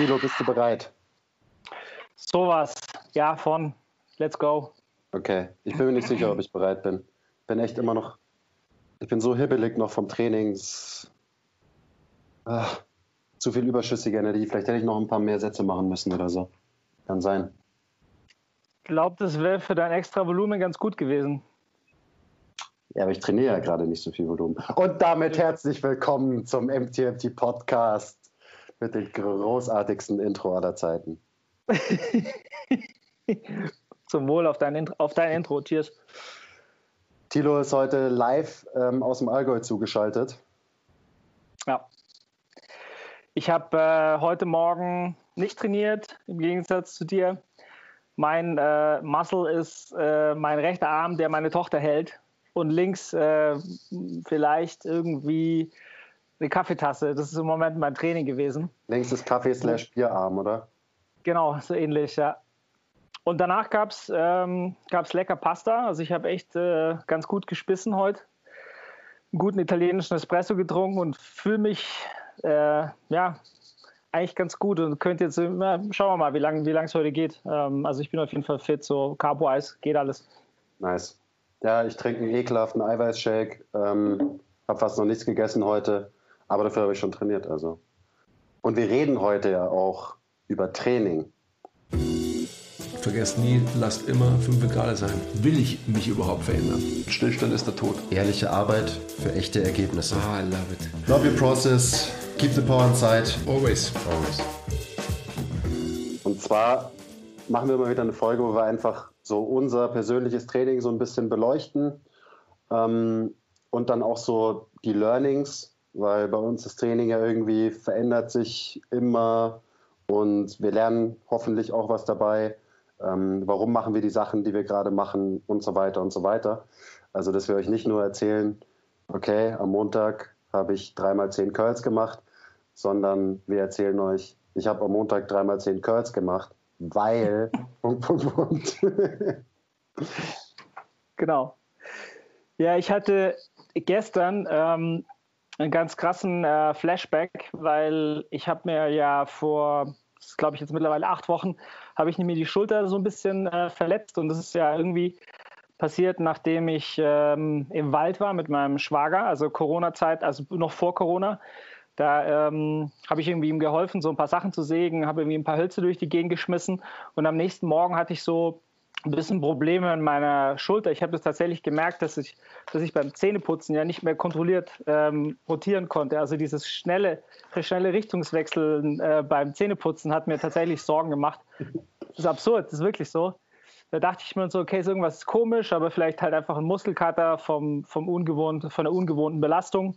Tilo, bist du bereit? Sowas, ja, von. Let's go. Okay, ich bin mir nicht sicher, ob ich bereit bin. Bin echt immer noch. Ich bin so hibbelig noch vom Training. Ach, zu viel überschüssige Energie. Vielleicht hätte ich noch ein paar mehr Sätze machen müssen oder so. Kann sein. Ich glaube, das wäre für dein extra Volumen ganz gut gewesen. Ja, aber ich trainiere ja gerade nicht so viel Volumen. Und damit herzlich willkommen zum MTMT Podcast mit dem großartigsten Intro aller Zeiten. Zum Wohl auf dein, Intro, auf dein Intro, Cheers. Tilo ist heute live ähm, aus dem Allgäu zugeschaltet. Ja. Ich habe äh, heute Morgen nicht trainiert, im Gegensatz zu dir. Mein äh, Muscle ist äh, mein rechter Arm, der meine Tochter hält und links äh, vielleicht irgendwie eine Kaffeetasse. Das ist im Moment mein Training gewesen. Links ist Kaffee slash Bierarm, oder? Genau, so ähnlich, ja. Und danach gab es ähm, gab's lecker Pasta. Also ich habe echt äh, ganz gut gespissen heute. Einen guten italienischen Espresso getrunken und fühle mich äh, ja eigentlich ganz gut und könnte jetzt, na, schauen wir mal, wie lange wie es heute geht. Ähm, also ich bin auf jeden Fall fit, so Carbo-Eis, geht alles. Nice. Ja, ich trinke einen ekelhaften Eiweißshake, ähm, habe fast noch nichts gegessen heute, aber dafür habe ich schon trainiert. Also. Und wir reden heute ja auch über Training. Vergesst nie, lasst immer 5 Grad sein. Will ich mich überhaupt verändern? Stillstand ist der Tod. Ehrliche Arbeit für echte Ergebnisse. Ah, I love it. Love your process. Keep the power inside. Always. Always. Und zwar machen wir mal wieder eine Folge, wo wir einfach so unser persönliches Training so ein bisschen beleuchten ähm, und dann auch so die Learnings, weil bei uns das Training ja irgendwie verändert sich immer und wir lernen hoffentlich auch was dabei. Ähm, warum machen wir die Sachen, die wir gerade machen und so weiter und so weiter. Also, dass wir euch nicht nur erzählen, okay, am Montag habe ich dreimal zehn Curls gemacht, sondern wir erzählen euch, ich habe am Montag dreimal zehn Curls gemacht weil. Punkt, Punkt, Punkt. genau. Ja, ich hatte gestern ähm, einen ganz krassen äh, Flashback, weil ich habe mir ja vor, glaube ich jetzt mittlerweile acht Wochen, habe ich mir die Schulter so ein bisschen äh, verletzt und das ist ja irgendwie passiert, nachdem ich ähm, im Wald war mit meinem Schwager, also Corona-Zeit, also noch vor Corona. Da ähm, habe ich irgendwie ihm geholfen, so ein paar Sachen zu sägen, habe irgendwie ein paar Hölzer durch die Gegend geschmissen und am nächsten Morgen hatte ich so ein bisschen Probleme in meiner Schulter. Ich habe das tatsächlich gemerkt, dass ich, dass ich beim Zähneputzen ja nicht mehr kontrolliert ähm, rotieren konnte. Also dieses schnelle, schnelle Richtungswechseln äh, beim Zähneputzen hat mir tatsächlich Sorgen gemacht. Das ist absurd, das ist wirklich so. Da dachte ich mir so, okay, ist irgendwas komisch, aber vielleicht halt einfach ein Muskelkater vom, vom ungewohnt, von der ungewohnten Belastung.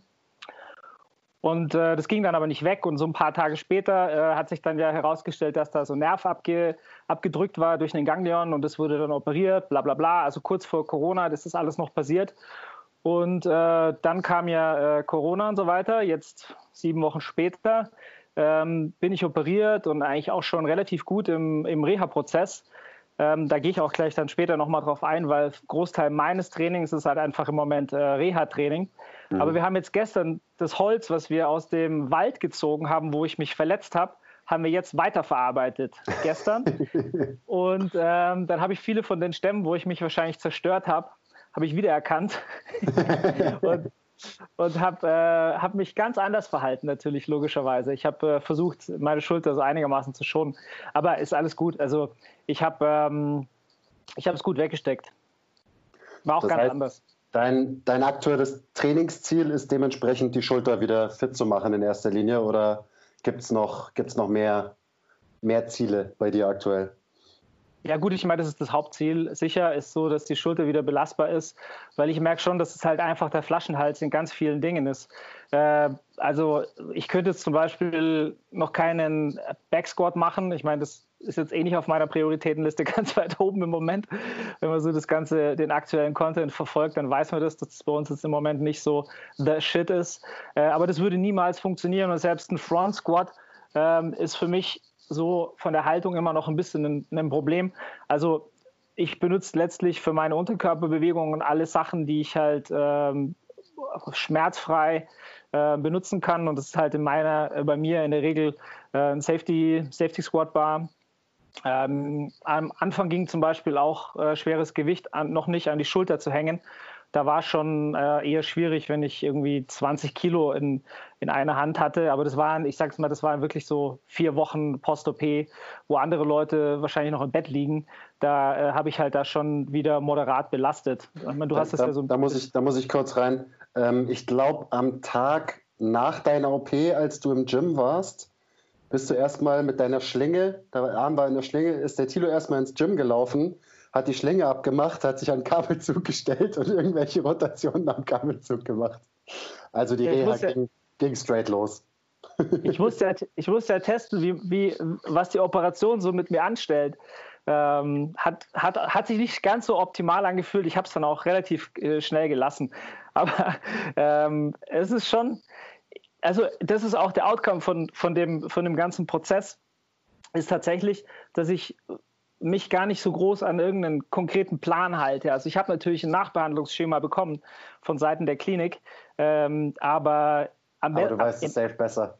Und äh, das ging dann aber nicht weg. Und so ein paar Tage später äh, hat sich dann ja herausgestellt, dass da so ein Nerv abge abgedrückt war durch den Ganglion und das wurde dann operiert, bla bla bla. Also kurz vor Corona, das ist alles noch passiert. Und äh, dann kam ja äh, Corona und so weiter. Jetzt sieben Wochen später ähm, bin ich operiert und eigentlich auch schon relativ gut im, im Reha-Prozess. Ähm, da gehe ich auch gleich dann später nochmal drauf ein, weil Großteil meines Trainings ist halt einfach im Moment äh, Reha-Training. Mhm. Aber wir haben jetzt gestern das Holz, was wir aus dem Wald gezogen haben, wo ich mich verletzt habe, haben wir jetzt weiterverarbeitet gestern. und ähm, dann habe ich viele von den Stämmen, wo ich mich wahrscheinlich zerstört habe, habe ich wiedererkannt. und und habe äh, hab mich ganz anders verhalten, natürlich, logischerweise. Ich habe äh, versucht, meine Schulter so einigermaßen zu schonen. Aber ist alles gut. Also ich habe ähm, es gut weggesteckt. War auch das ganz heißt, anders. Dein, dein aktuelles Trainingsziel ist dementsprechend, die Schulter wieder fit zu machen in erster Linie oder gibt es noch, gibt's noch mehr, mehr Ziele bei dir aktuell? Ja gut, ich meine, das ist das Hauptziel. Sicher ist so, dass die Schulter wieder belastbar ist, weil ich merke schon, dass es halt einfach der Flaschenhals in ganz vielen Dingen ist. Äh, also ich könnte jetzt zum Beispiel noch keinen Backsquat machen. Ich meine, das ist jetzt eh nicht auf meiner Prioritätenliste ganz weit oben im Moment. Wenn man so das Ganze, den aktuellen Content verfolgt, dann weiß man das, dass es bei uns jetzt im Moment nicht so the shit ist. Äh, aber das würde niemals funktionieren und selbst ein Front Squat ähm, ist für mich so von der Haltung immer noch ein bisschen ein, ein Problem. Also ich benutze letztlich für meine Unterkörperbewegungen alle Sachen, die ich halt ähm, schmerzfrei äh, benutzen kann. Und das ist halt in meiner, äh, bei mir in der Regel äh, ein Safety, Safety Squat Bar. Ähm, am Anfang ging zum Beispiel auch äh, schweres Gewicht an, noch nicht an die Schulter zu hängen da war schon äh, eher schwierig, wenn ich irgendwie 20 Kilo in, in einer Hand hatte. Aber das waren, ich sag's mal, das waren wirklich so vier Wochen Post-OP, wo andere Leute wahrscheinlich noch im Bett liegen. Da äh, habe ich halt da schon wieder moderat belastet. Meine, du da, hast das da, ja so da muss ich, da muss ich kurz rein. Ähm, ich glaube, am Tag nach deiner OP, als du im Gym warst, bist du erstmal mit deiner Schlinge, der Arm war in der Schlinge, ist der Tilo erstmal ins Gym gelaufen hat die Schlinge abgemacht, hat sich an den Kabelzug gestellt und irgendwelche Rotationen am Kabelzug gemacht. Also die Reha ging, ging straight los. Ich musste, ja, ich musste ja testen, wie, wie, was die Operation so mit mir anstellt. Ähm, hat, hat, hat sich nicht ganz so optimal angefühlt. Ich habe es dann auch relativ äh, schnell gelassen. Aber ähm, es ist schon, also das ist auch der Outcome von, von, dem, von dem ganzen Prozess, ist tatsächlich, dass ich mich gar nicht so groß an irgendeinen konkreten Plan halte. Also ich habe natürlich ein Nachbehandlungsschema bekommen von Seiten der Klinik, ähm, aber am Aber du weißt es safe besser.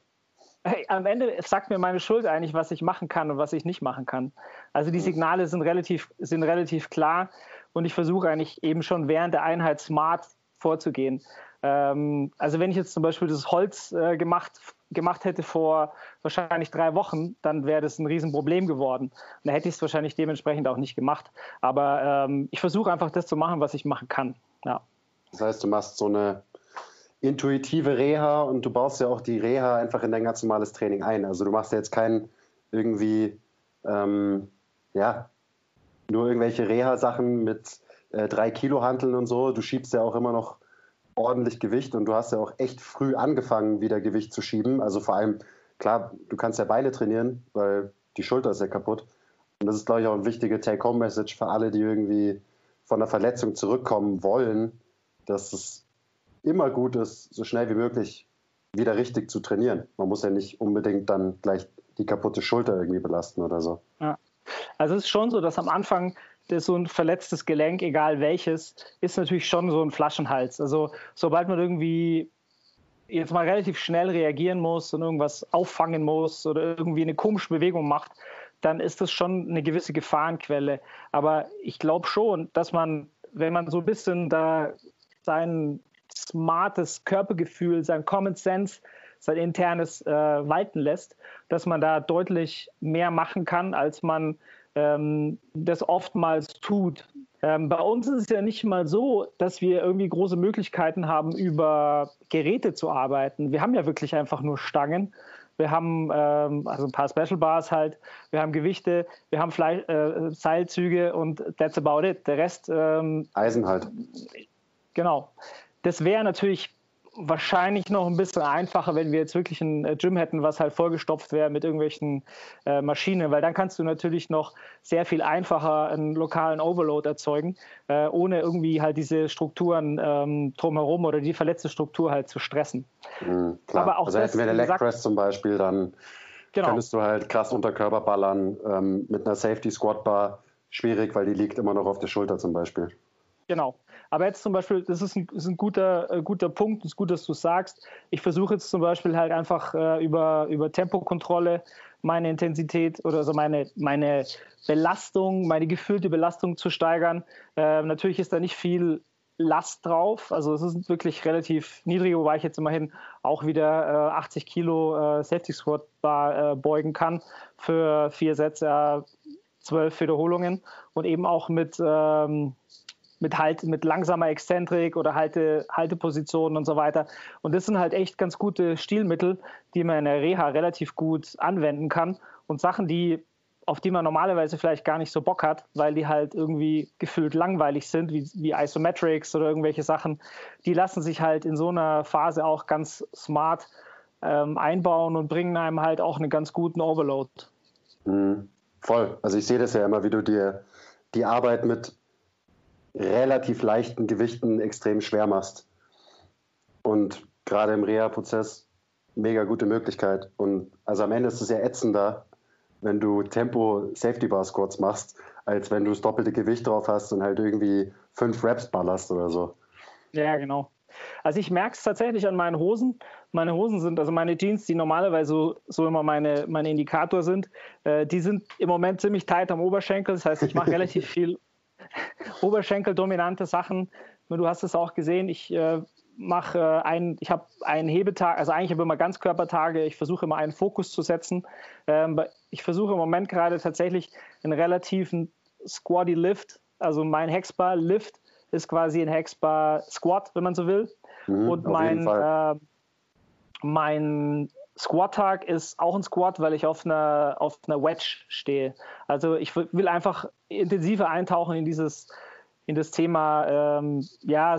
Hey, am Ende sagt mir meine Schuld eigentlich, was ich machen kann und was ich nicht machen kann. Also die mhm. Signale sind relativ, sind relativ klar und ich versuche eigentlich eben schon während der Einheit smart vorzugehen. Ähm, also wenn ich jetzt zum Beispiel das Holz äh, gemacht gemacht hätte vor wahrscheinlich drei Wochen, dann wäre das ein Riesenproblem geworden. Und da hätte ich es wahrscheinlich dementsprechend auch nicht gemacht. Aber ähm, ich versuche einfach das zu machen, was ich machen kann. Ja. Das heißt, du machst so eine intuitive Reha und du baust ja auch die Reha einfach in dein ganz normales Training ein. Also du machst ja jetzt keinen irgendwie, ähm, ja, nur irgendwelche Reha-Sachen mit äh, drei Kilo Hanteln und so. Du schiebst ja auch immer noch ordentlich Gewicht und du hast ja auch echt früh angefangen, wieder Gewicht zu schieben. Also vor allem, klar, du kannst ja Beine trainieren, weil die Schulter ist ja kaputt. Und das ist, glaube ich, auch ein wichtige Take-Home-Message für alle, die irgendwie von der Verletzung zurückkommen wollen, dass es immer gut ist, so schnell wie möglich wieder richtig zu trainieren. Man muss ja nicht unbedingt dann gleich die kaputte Schulter irgendwie belasten oder so. Ja. Also es ist schon so, dass am Anfang so ein verletztes Gelenk, egal welches, ist natürlich schon so ein Flaschenhals. Also sobald man irgendwie jetzt mal relativ schnell reagieren muss und irgendwas auffangen muss oder irgendwie eine komische Bewegung macht, dann ist das schon eine gewisse Gefahrenquelle. Aber ich glaube schon, dass man, wenn man so ein bisschen da sein smartes Körpergefühl, sein Common Sense, sein internes äh, walten lässt, dass man da deutlich mehr machen kann, als man ähm, das oftmals tut. Ähm, bei uns ist es ja nicht mal so, dass wir irgendwie große Möglichkeiten haben, über Geräte zu arbeiten. Wir haben ja wirklich einfach nur Stangen. Wir haben ähm, also ein paar Special Bars halt, wir haben Gewichte, wir haben Fleisch, äh, Seilzüge und that's about it. Der Rest. Ähm, Eisen halt. Genau. Das wäre natürlich wahrscheinlich noch ein bisschen einfacher, wenn wir jetzt wirklich ein äh, Gym hätten, was halt vollgestopft wäre mit irgendwelchen äh, Maschinen, weil dann kannst du natürlich noch sehr viel einfacher einen lokalen Overload erzeugen, äh, ohne irgendwie halt diese Strukturen ähm, drumherum oder die verletzte Struktur halt zu stressen. Mhm, klar. Aber auch also hätten wir eine Leg Press zum Beispiel, dann genau. könntest du halt krass Unterkörper ballern ähm, mit einer Safety Squat Bar. Schwierig, weil die liegt immer noch auf der Schulter zum Beispiel. Genau. Aber jetzt zum Beispiel, das ist ein, ist ein guter, äh, guter Punkt, es ist gut, dass du sagst. Ich versuche jetzt zum Beispiel halt einfach äh, über, über Tempokontrolle meine Intensität oder also meine, meine Belastung, meine gefühlte Belastung zu steigern. Äh, natürlich ist da nicht viel Last drauf. Also es ist wirklich relativ niedrig, wobei ich jetzt immerhin auch wieder äh, 80 Kilo äh, Safety Squat Bar äh, beugen kann für vier Sätze, zwölf Wiederholungen und eben auch mit ähm, mit, halt, mit langsamer Exzentrik oder Halte, Haltepositionen und so weiter. Und das sind halt echt ganz gute Stilmittel, die man in der Reha relativ gut anwenden kann und Sachen, die auf die man normalerweise vielleicht gar nicht so Bock hat, weil die halt irgendwie gefühlt langweilig sind, wie, wie Isometrics oder irgendwelche Sachen, die lassen sich halt in so einer Phase auch ganz smart ähm, einbauen und bringen einem halt auch einen ganz guten Overload. Mhm. Voll. Also ich sehe das ja immer, wie du dir die Arbeit mit relativ leichten Gewichten extrem schwer machst. Und gerade im Reha-Prozess mega gute Möglichkeit. Und also am Ende ist es ja ätzender, wenn du Tempo Safety Bar Squats machst, als wenn du das doppelte Gewicht drauf hast und halt irgendwie fünf Reps ballerst oder so. Ja, genau. Also ich merke es tatsächlich an meinen Hosen. Meine Hosen sind, also meine Jeans, die normalerweise so, so immer meine, meine Indikator sind, äh, die sind im Moment ziemlich tight am Oberschenkel. Das heißt, ich mache relativ viel Oberschenkel-dominante Sachen. Du hast es auch gesehen, ich äh, mache äh, einen, ich habe einen Hebetag, also eigentlich habe ich immer Ganzkörpertage, ich versuche immer einen Fokus zu setzen. Ähm, ich versuche im Moment gerade tatsächlich einen relativen Squatty Lift, also mein Hexbar Lift ist quasi ein Hexbar Squat, wenn man so will. Mhm, Und mein, äh, mein Squat-Tag ist auch ein Squat, weil ich auf einer, auf einer Wedge stehe. Also ich will einfach intensiver eintauchen in dieses, in das Thema, ähm, ja,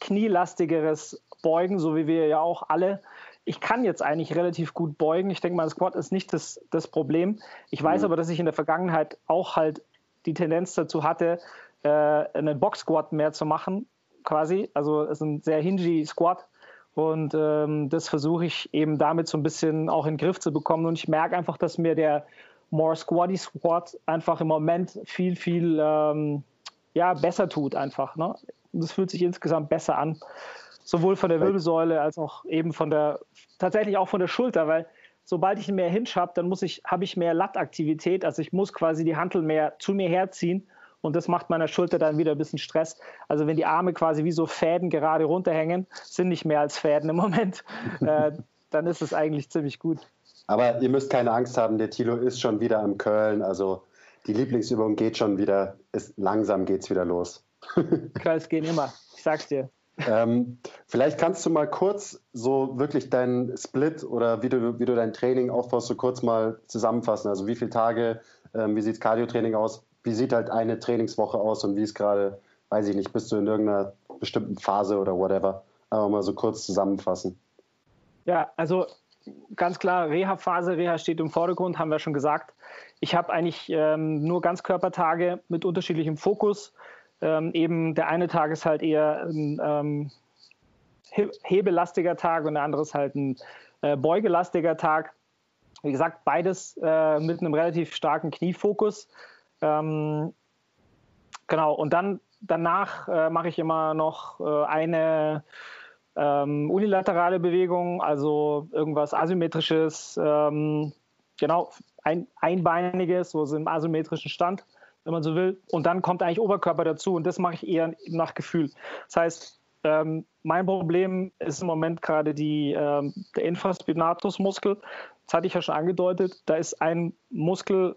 knielastigeres Beugen, so wie wir ja auch alle. Ich kann jetzt eigentlich relativ gut beugen. Ich denke mal, Squat ist nicht das, das Problem. Ich weiß mhm. aber, dass ich in der Vergangenheit auch halt die Tendenz dazu hatte, äh, einen Box Squat mehr zu machen, quasi. Also es ist ein sehr hingy Squat. Und ähm, das versuche ich eben damit so ein bisschen auch in den Griff zu bekommen. Und ich merke einfach, dass mir der More Squatty Squat einfach im Moment viel, viel ähm, ja, besser tut einfach. Ne? Das fühlt sich insgesamt besser an. Sowohl von der Wirbelsäule als auch eben von der, tatsächlich auch von der Schulter, weil sobald ich mehr Hinge habe, dann muss ich, habe ich mehr Lattaktivität. Also ich muss quasi die Hantel mehr zu mir herziehen und das macht meiner Schulter dann wieder ein bisschen Stress. Also wenn die Arme quasi wie so Fäden gerade runterhängen, sind nicht mehr als Fäden im Moment, äh, dann ist es eigentlich ziemlich gut. Aber ihr müsst keine Angst haben, der Tilo ist schon wieder am Köln. Also die Lieblingsübung geht schon wieder, ist, langsam geht es wieder los. Kreis gehen immer, ich sag's dir. Ähm, vielleicht kannst du mal kurz so wirklich deinen Split oder wie du, wie du dein Training aufbaust, so kurz mal zusammenfassen. Also wie viele Tage, ähm, wie sieht Cardio-Training aus, wie sieht halt eine Trainingswoche aus und wie ist gerade, weiß ich nicht, bist du in irgendeiner bestimmten Phase oder whatever. Aber mal so kurz zusammenfassen. Ja, also ganz klar, Reha-Phase, Reha steht im Vordergrund, haben wir schon gesagt. Ich habe eigentlich ähm, nur Ganzkörpertage mit unterschiedlichem Fokus. Ähm, eben der eine Tag ist halt eher ein ähm, hebelastiger Tag und der andere ist halt ein äh, beugelastiger Tag. Wie gesagt, beides äh, mit einem relativ starken Kniefokus. Ähm, genau, und dann danach äh, mache ich immer noch äh, eine ähm, unilaterale Bewegung, also irgendwas asymmetrisches, ähm, genau, ein, einbeiniges, so im asymmetrischen Stand wenn man so will. Und dann kommt eigentlich Oberkörper dazu und das mache ich eher nach Gefühl. Das heißt, ähm, mein Problem ist im Moment gerade die, ähm, der Infraspinatusmuskel. Das hatte ich ja schon angedeutet. Da ist ein Muskel,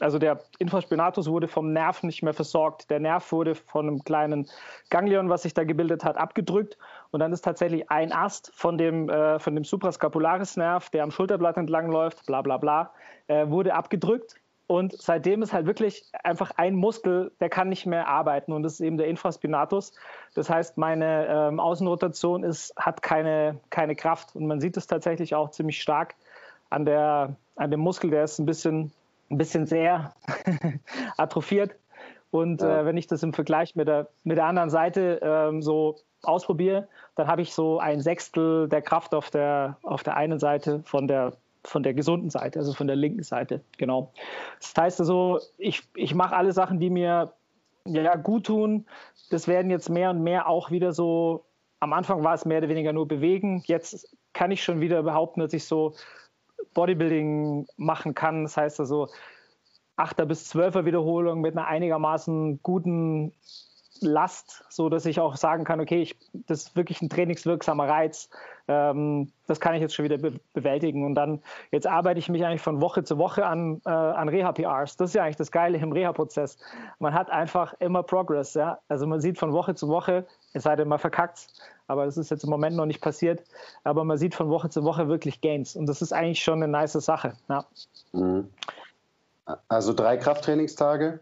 also der Infraspinatus wurde vom Nerv nicht mehr versorgt. Der Nerv wurde von einem kleinen Ganglion, was sich da gebildet hat, abgedrückt. Und dann ist tatsächlich ein Ast von dem, äh, von dem Supraskapularis-Nerv, der am Schulterblatt entlang läuft, bla bla bla, äh, wurde abgedrückt und seitdem ist halt wirklich einfach ein Muskel, der kann nicht mehr arbeiten und das ist eben der Infraspinatus. Das heißt, meine ähm, Außenrotation ist, hat keine, keine Kraft und man sieht es tatsächlich auch ziemlich stark an, der, an dem Muskel, der ist ein bisschen, ein bisschen sehr atrophiert. Und ja. äh, wenn ich das im Vergleich mit der, mit der anderen Seite ähm, so ausprobiere, dann habe ich so ein Sechstel der Kraft auf der, auf der einen Seite von der von der gesunden Seite, also von der linken Seite, genau. Das heißt also, ich, ich mache alle Sachen, die mir ja, gut tun. Das werden jetzt mehr und mehr auch wieder so, am Anfang war es mehr oder weniger nur bewegen. Jetzt kann ich schon wieder behaupten, dass ich so Bodybuilding machen kann. Das heißt also, 8er bis 12er Wiederholung mit einer einigermaßen guten Last, so dass ich auch sagen kann, okay, ich, das ist wirklich ein trainingswirksamer Reiz. Ähm, das kann ich jetzt schon wieder be bewältigen. Und dann, jetzt arbeite ich mich eigentlich von Woche zu Woche an, äh, an Reha-PRs. Das ist ja eigentlich das Geile im Reha-Prozess. Man hat einfach immer Progress. Ja? Also man sieht von Woche zu Woche, es sei denn, man verkackt aber das ist jetzt im Moment noch nicht passiert. Aber man sieht von Woche zu Woche wirklich Gains. Und das ist eigentlich schon eine nice Sache. Ja. Mhm. Also drei Krafttrainingstage?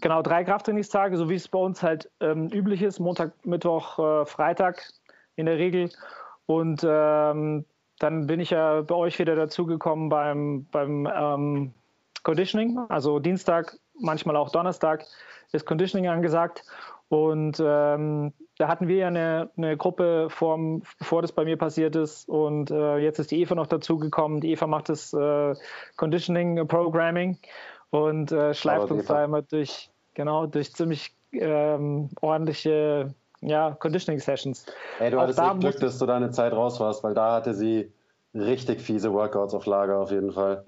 Genau, drei Krafttrainingstage, so wie es bei uns halt ähm, üblich ist, Montag, Mittwoch, äh, Freitag in der Regel. Und ähm, dann bin ich ja bei euch wieder dazugekommen beim, beim ähm, Conditioning. Also Dienstag, manchmal auch Donnerstag ist Conditioning angesagt. Und ähm, da hatten wir ja eine, eine Gruppe, vorm, bevor das bei mir passiert ist. Und äh, jetzt ist die Eva noch dazugekommen. Die Eva macht das äh, Conditioning Programming und äh, schleift uns da immer durch, genau, durch ziemlich ähm, ordentliche ja, Conditioning Sessions. Ey, du hattest da Glück, dass du da eine Zeit raus warst, weil da hatte sie richtig fiese Workouts auf Lager auf jeden Fall.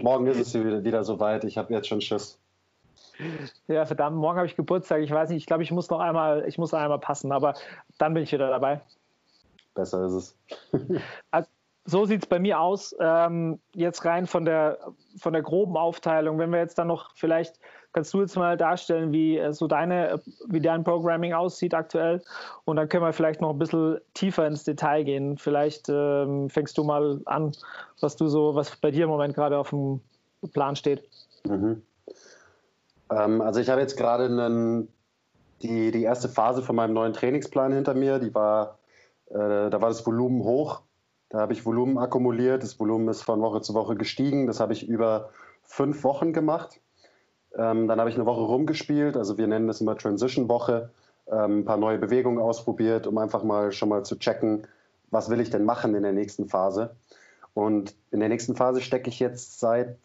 Morgen ist es wieder, wieder soweit. Ich habe jetzt schon Schiss. Ja, verdammt, morgen habe ich Geburtstag. Ich weiß nicht, ich glaube, ich muss noch einmal, ich muss einmal passen, aber dann bin ich wieder dabei. Besser ist es. also, so sieht es bei mir aus. Ähm, jetzt rein von der, von der groben Aufteilung. Wenn wir jetzt dann noch vielleicht, kannst du jetzt mal darstellen, wie äh, so deine, wie dein Programming aussieht aktuell. Und dann können wir vielleicht noch ein bisschen tiefer ins Detail gehen. Vielleicht ähm, fängst du mal an, was du so, was bei dir im Moment gerade auf dem Plan steht. Mhm. Ähm, also ich habe jetzt gerade einen, die, die erste Phase von meinem neuen Trainingsplan hinter mir. Die war, äh, da war das Volumen hoch. Da habe ich Volumen akkumuliert. Das Volumen ist von Woche zu Woche gestiegen. Das habe ich über fünf Wochen gemacht. Ähm, dann habe ich eine Woche rumgespielt. Also wir nennen das immer Transition-Woche. Ähm, ein paar neue Bewegungen ausprobiert, um einfach mal schon mal zu checken, was will ich denn machen in der nächsten Phase. Und in der nächsten Phase stecke ich jetzt seit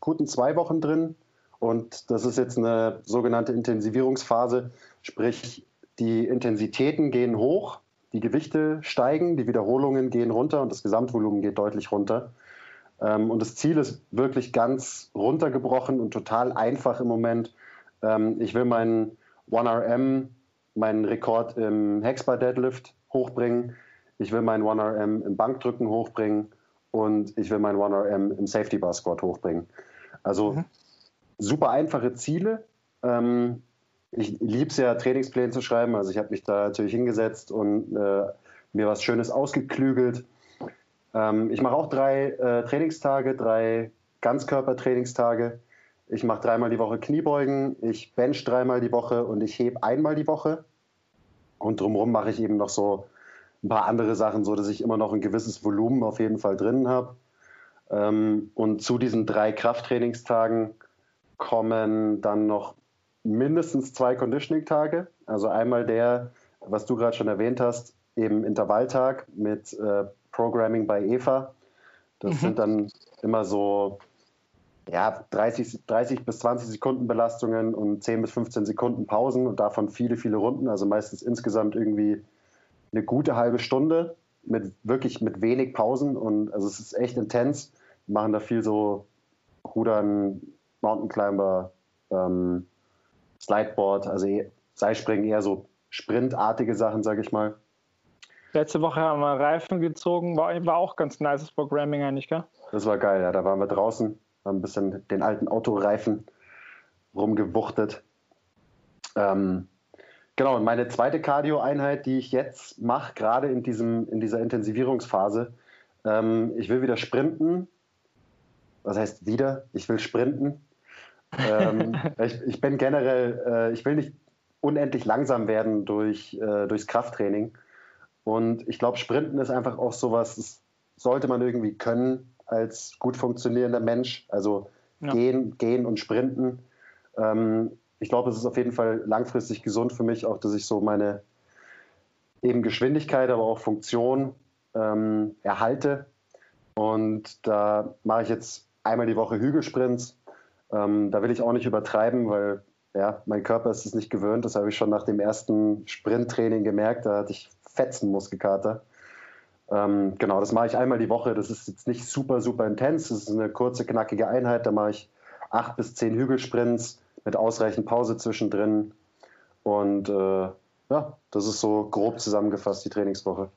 guten zwei Wochen drin. Und das ist jetzt eine sogenannte Intensivierungsphase, sprich die Intensitäten gehen hoch, die Gewichte steigen, die Wiederholungen gehen runter und das Gesamtvolumen geht deutlich runter. Ähm, und das Ziel ist wirklich ganz runtergebrochen und total einfach im Moment. Ähm, ich will meinen 1RM, meinen Rekord im Hexbar Deadlift hochbringen. Ich will meinen 1RM im Bankdrücken hochbringen und ich will meinen 1RM im Safety Bar Squat hochbringen. Also mhm super einfache Ziele. Ähm, ich liebe es ja, Trainingspläne zu schreiben. Also ich habe mich da natürlich hingesetzt und äh, mir was Schönes ausgeklügelt. Ähm, ich mache auch drei äh, Trainingstage, drei Ganzkörpertrainingstage. Ich mache dreimal die Woche Kniebeugen, ich bench dreimal die Woche und ich hebe einmal die Woche. Und drumherum mache ich eben noch so ein paar andere Sachen, so dass ich immer noch ein gewisses Volumen auf jeden Fall drin habe. Ähm, und zu diesen drei Krafttrainingstagen kommen dann noch mindestens zwei Conditioning-Tage. Also einmal der, was du gerade schon erwähnt hast, eben Intervalltag mit äh, Programming bei Eva. Das mhm. sind dann immer so ja, 30, 30 bis 20 Sekunden Belastungen und 10 bis 15 Sekunden Pausen und davon viele, viele Runden. Also meistens insgesamt irgendwie eine gute halbe Stunde mit wirklich mit wenig Pausen und also es ist echt intens. Wir machen da viel so Rudern, Mountain Climber, ähm, Slideboard, also eh, Seilspringen eher so sprintartige Sachen, sage ich mal. Letzte Woche haben wir Reifen gezogen, war, war auch ganz nices Programming eigentlich, gell? Das war geil, ja. Da waren wir draußen, haben ein bisschen den alten Autoreifen rumgewuchtet. Ähm, genau, und meine zweite Cardio-Einheit, die ich jetzt mache, gerade in, in dieser Intensivierungsphase, ähm, ich will wieder sprinten. Was heißt wieder? Ich will sprinten ähm, ich, ich, bin generell, äh, ich will nicht unendlich langsam werden durch, äh, durchs Krafttraining. Und ich glaube, Sprinten ist einfach auch sowas, das sollte man irgendwie können als gut funktionierender Mensch. Also ja. gehen, gehen und sprinten. Ähm, ich glaube, es ist auf jeden Fall langfristig gesund für mich, auch dass ich so meine eben Geschwindigkeit, aber auch Funktion ähm, erhalte. Und da mache ich jetzt einmal die Woche Hügelsprints ähm, da will ich auch nicht übertreiben, weil ja, mein Körper ist es nicht gewöhnt. Das habe ich schon nach dem ersten Sprinttraining gemerkt. Da hatte ich fetzen Muskelkater. Ähm, genau, das mache ich einmal die Woche. Das ist jetzt nicht super, super intens. Das ist eine kurze, knackige Einheit. Da mache ich acht bis zehn Hügelsprints mit ausreichend Pause zwischendrin. Und äh, ja, das ist so grob zusammengefasst die Trainingswoche.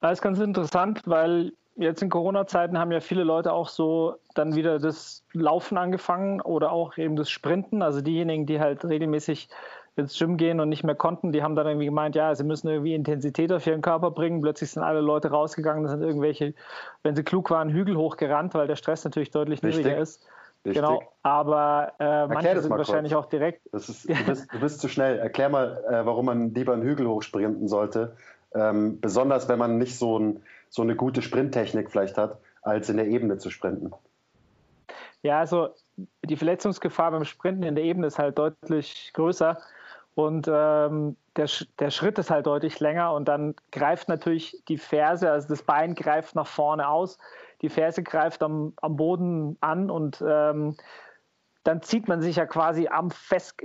Das ist ganz interessant, weil jetzt in Corona-Zeiten haben ja viele Leute auch so dann wieder das Laufen angefangen oder auch eben das Sprinten. Also diejenigen, die halt regelmäßig ins Gym gehen und nicht mehr konnten, die haben dann irgendwie gemeint, ja, sie müssen irgendwie Intensität auf ihren Körper bringen. Plötzlich sind alle Leute rausgegangen, das sind irgendwelche, wenn sie klug waren, Hügel hochgerannt, weil der Stress natürlich deutlich Richtig. niedriger ist. Richtig. Genau, aber äh, manche sind wahrscheinlich kurz. auch direkt. Ist, du, bist, du, bist, zu schnell. Erklär mal, äh, warum man lieber einen Hügel hochsprinten sollte. Ähm, besonders wenn man nicht so ein so eine gute Sprinttechnik vielleicht hat, als in der Ebene zu sprinten. Ja, also die Verletzungsgefahr beim Sprinten in der Ebene ist halt deutlich größer und ähm, der, der Schritt ist halt deutlich länger und dann greift natürlich die Ferse, also das Bein greift nach vorne aus, die Ferse greift am, am Boden an und ähm, dann zieht man sich ja quasi am, fest,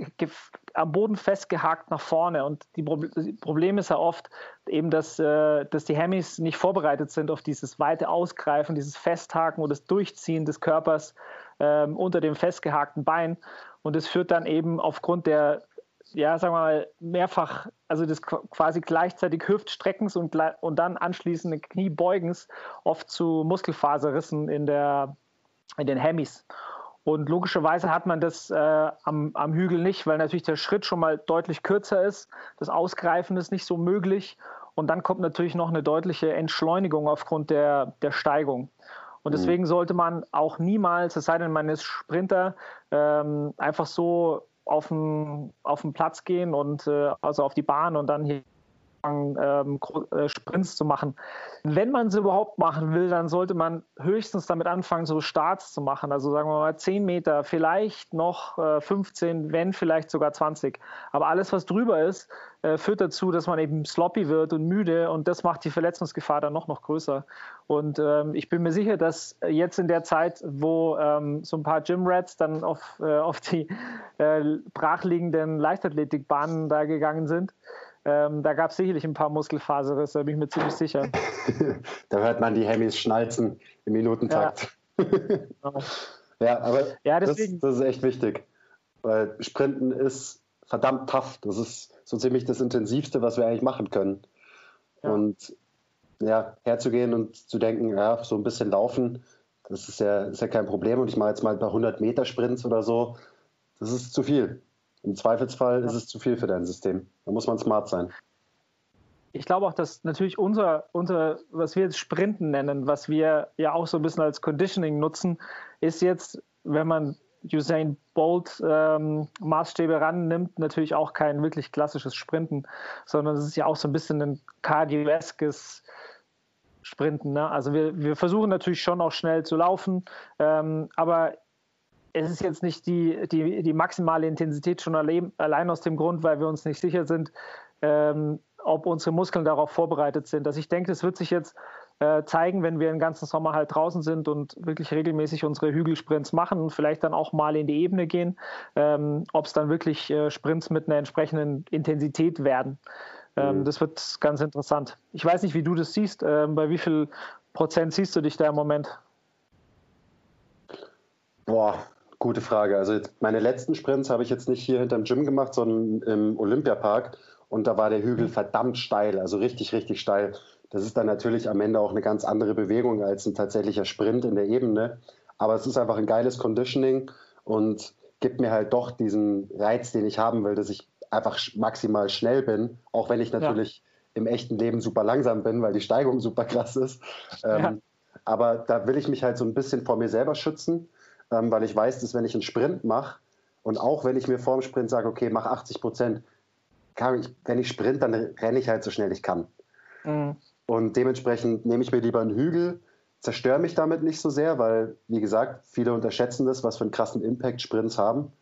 am Boden festgehakt nach vorne. Und die Problem ist ja oft eben, dass, äh, dass die Hemis nicht vorbereitet sind auf dieses weite Ausgreifen, dieses Festhaken oder das Durchziehen des Körpers ähm, unter dem festgehakten Bein. Und es führt dann eben aufgrund der, ja, sagen wir mal, mehrfach, also des quasi gleichzeitig Hüftstreckens und, und dann anschließenden Kniebeugens oft zu Muskelfaserrissen in, der, in den Hemis. Und logischerweise hat man das äh, am, am, Hügel nicht, weil natürlich der Schritt schon mal deutlich kürzer ist. Das Ausgreifen ist nicht so möglich. Und dann kommt natürlich noch eine deutliche Entschleunigung aufgrund der, der Steigung. Und mhm. deswegen sollte man auch niemals, es sei denn, man ist Sprinter, ähm, einfach so auf den, auf den Platz gehen und äh, also auf die Bahn und dann hier ähm, äh, Sprints zu machen. Wenn man sie überhaupt machen will, dann sollte man höchstens damit anfangen, so Starts zu machen. Also sagen wir mal 10 Meter, vielleicht noch 15, äh, wenn vielleicht sogar 20. Aber alles, was drüber ist, äh, führt dazu, dass man eben sloppy wird und müde und das macht die Verletzungsgefahr dann noch, noch größer. Und ähm, ich bin mir sicher, dass jetzt in der Zeit, wo ähm, so ein paar Gym-Rats dann auf, äh, auf die äh, brachliegenden Leichtathletikbahnen da gegangen sind, ähm, da gab es sicherlich ein paar Muskelfaserrisse, da bin ich mir ziemlich sicher. da hört man die Hemis schnalzen im Minutentakt. Ja, genau. ja aber ja, das, das, ist echt wichtig, weil Sprinten ist verdammt tough. Das ist so ziemlich das Intensivste, was wir eigentlich machen können. Ja. Und ja, herzugehen und zu denken, ja, so ein bisschen laufen, das ist ja, ist ja kein Problem. Und ich mache jetzt mal ein paar 100 Meter Sprints oder so, das ist zu viel. Im Zweifelsfall ist es zu viel für dein System. Da muss man smart sein. Ich glaube auch, dass natürlich unser, unser, was wir jetzt Sprinten nennen, was wir ja auch so ein bisschen als Conditioning nutzen, ist jetzt, wenn man Usain Bolt ähm, Maßstäbe rannimmt, natürlich auch kein wirklich klassisches Sprinten, sondern es ist ja auch so ein bisschen ein kardioeskes Sprinten. Ne? Also wir, wir versuchen natürlich schon auch schnell zu laufen, ähm, aber es ist jetzt nicht die, die, die maximale Intensität schon allein, allein aus dem Grund, weil wir uns nicht sicher sind, ähm, ob unsere Muskeln darauf vorbereitet sind. Also ich denke, es wird sich jetzt äh, zeigen, wenn wir den ganzen Sommer halt draußen sind und wirklich regelmäßig unsere Hügelsprints machen und vielleicht dann auch mal in die Ebene gehen, ähm, ob es dann wirklich äh, Sprints mit einer entsprechenden Intensität werden. Ähm, mhm. Das wird ganz interessant. Ich weiß nicht, wie du das siehst. Ähm, bei wie viel Prozent siehst du dich da im Moment? Boah, Gute Frage. Also meine letzten Sprints habe ich jetzt nicht hier hinterm Gym gemacht, sondern im Olympiapark. Und da war der Hügel verdammt steil, also richtig, richtig steil. Das ist dann natürlich am Ende auch eine ganz andere Bewegung als ein tatsächlicher Sprint in der Ebene. Aber es ist einfach ein geiles Conditioning und gibt mir halt doch diesen Reiz, den ich haben will, dass ich einfach maximal schnell bin, auch wenn ich natürlich ja. im echten Leben super langsam bin, weil die Steigung super krass ist. Ja. Ähm, aber da will ich mich halt so ein bisschen vor mir selber schützen ähm, weil ich weiß, dass wenn ich einen Sprint mache und auch wenn ich mir vor dem Sprint sage, okay, mach 80 Prozent, wenn ich sprint, dann renne ich halt so schnell ich kann. Mhm. Und dementsprechend nehme ich mir lieber einen Hügel, zerstöre mich damit nicht so sehr, weil, wie gesagt, viele unterschätzen das, was für einen krassen Impact Sprints haben.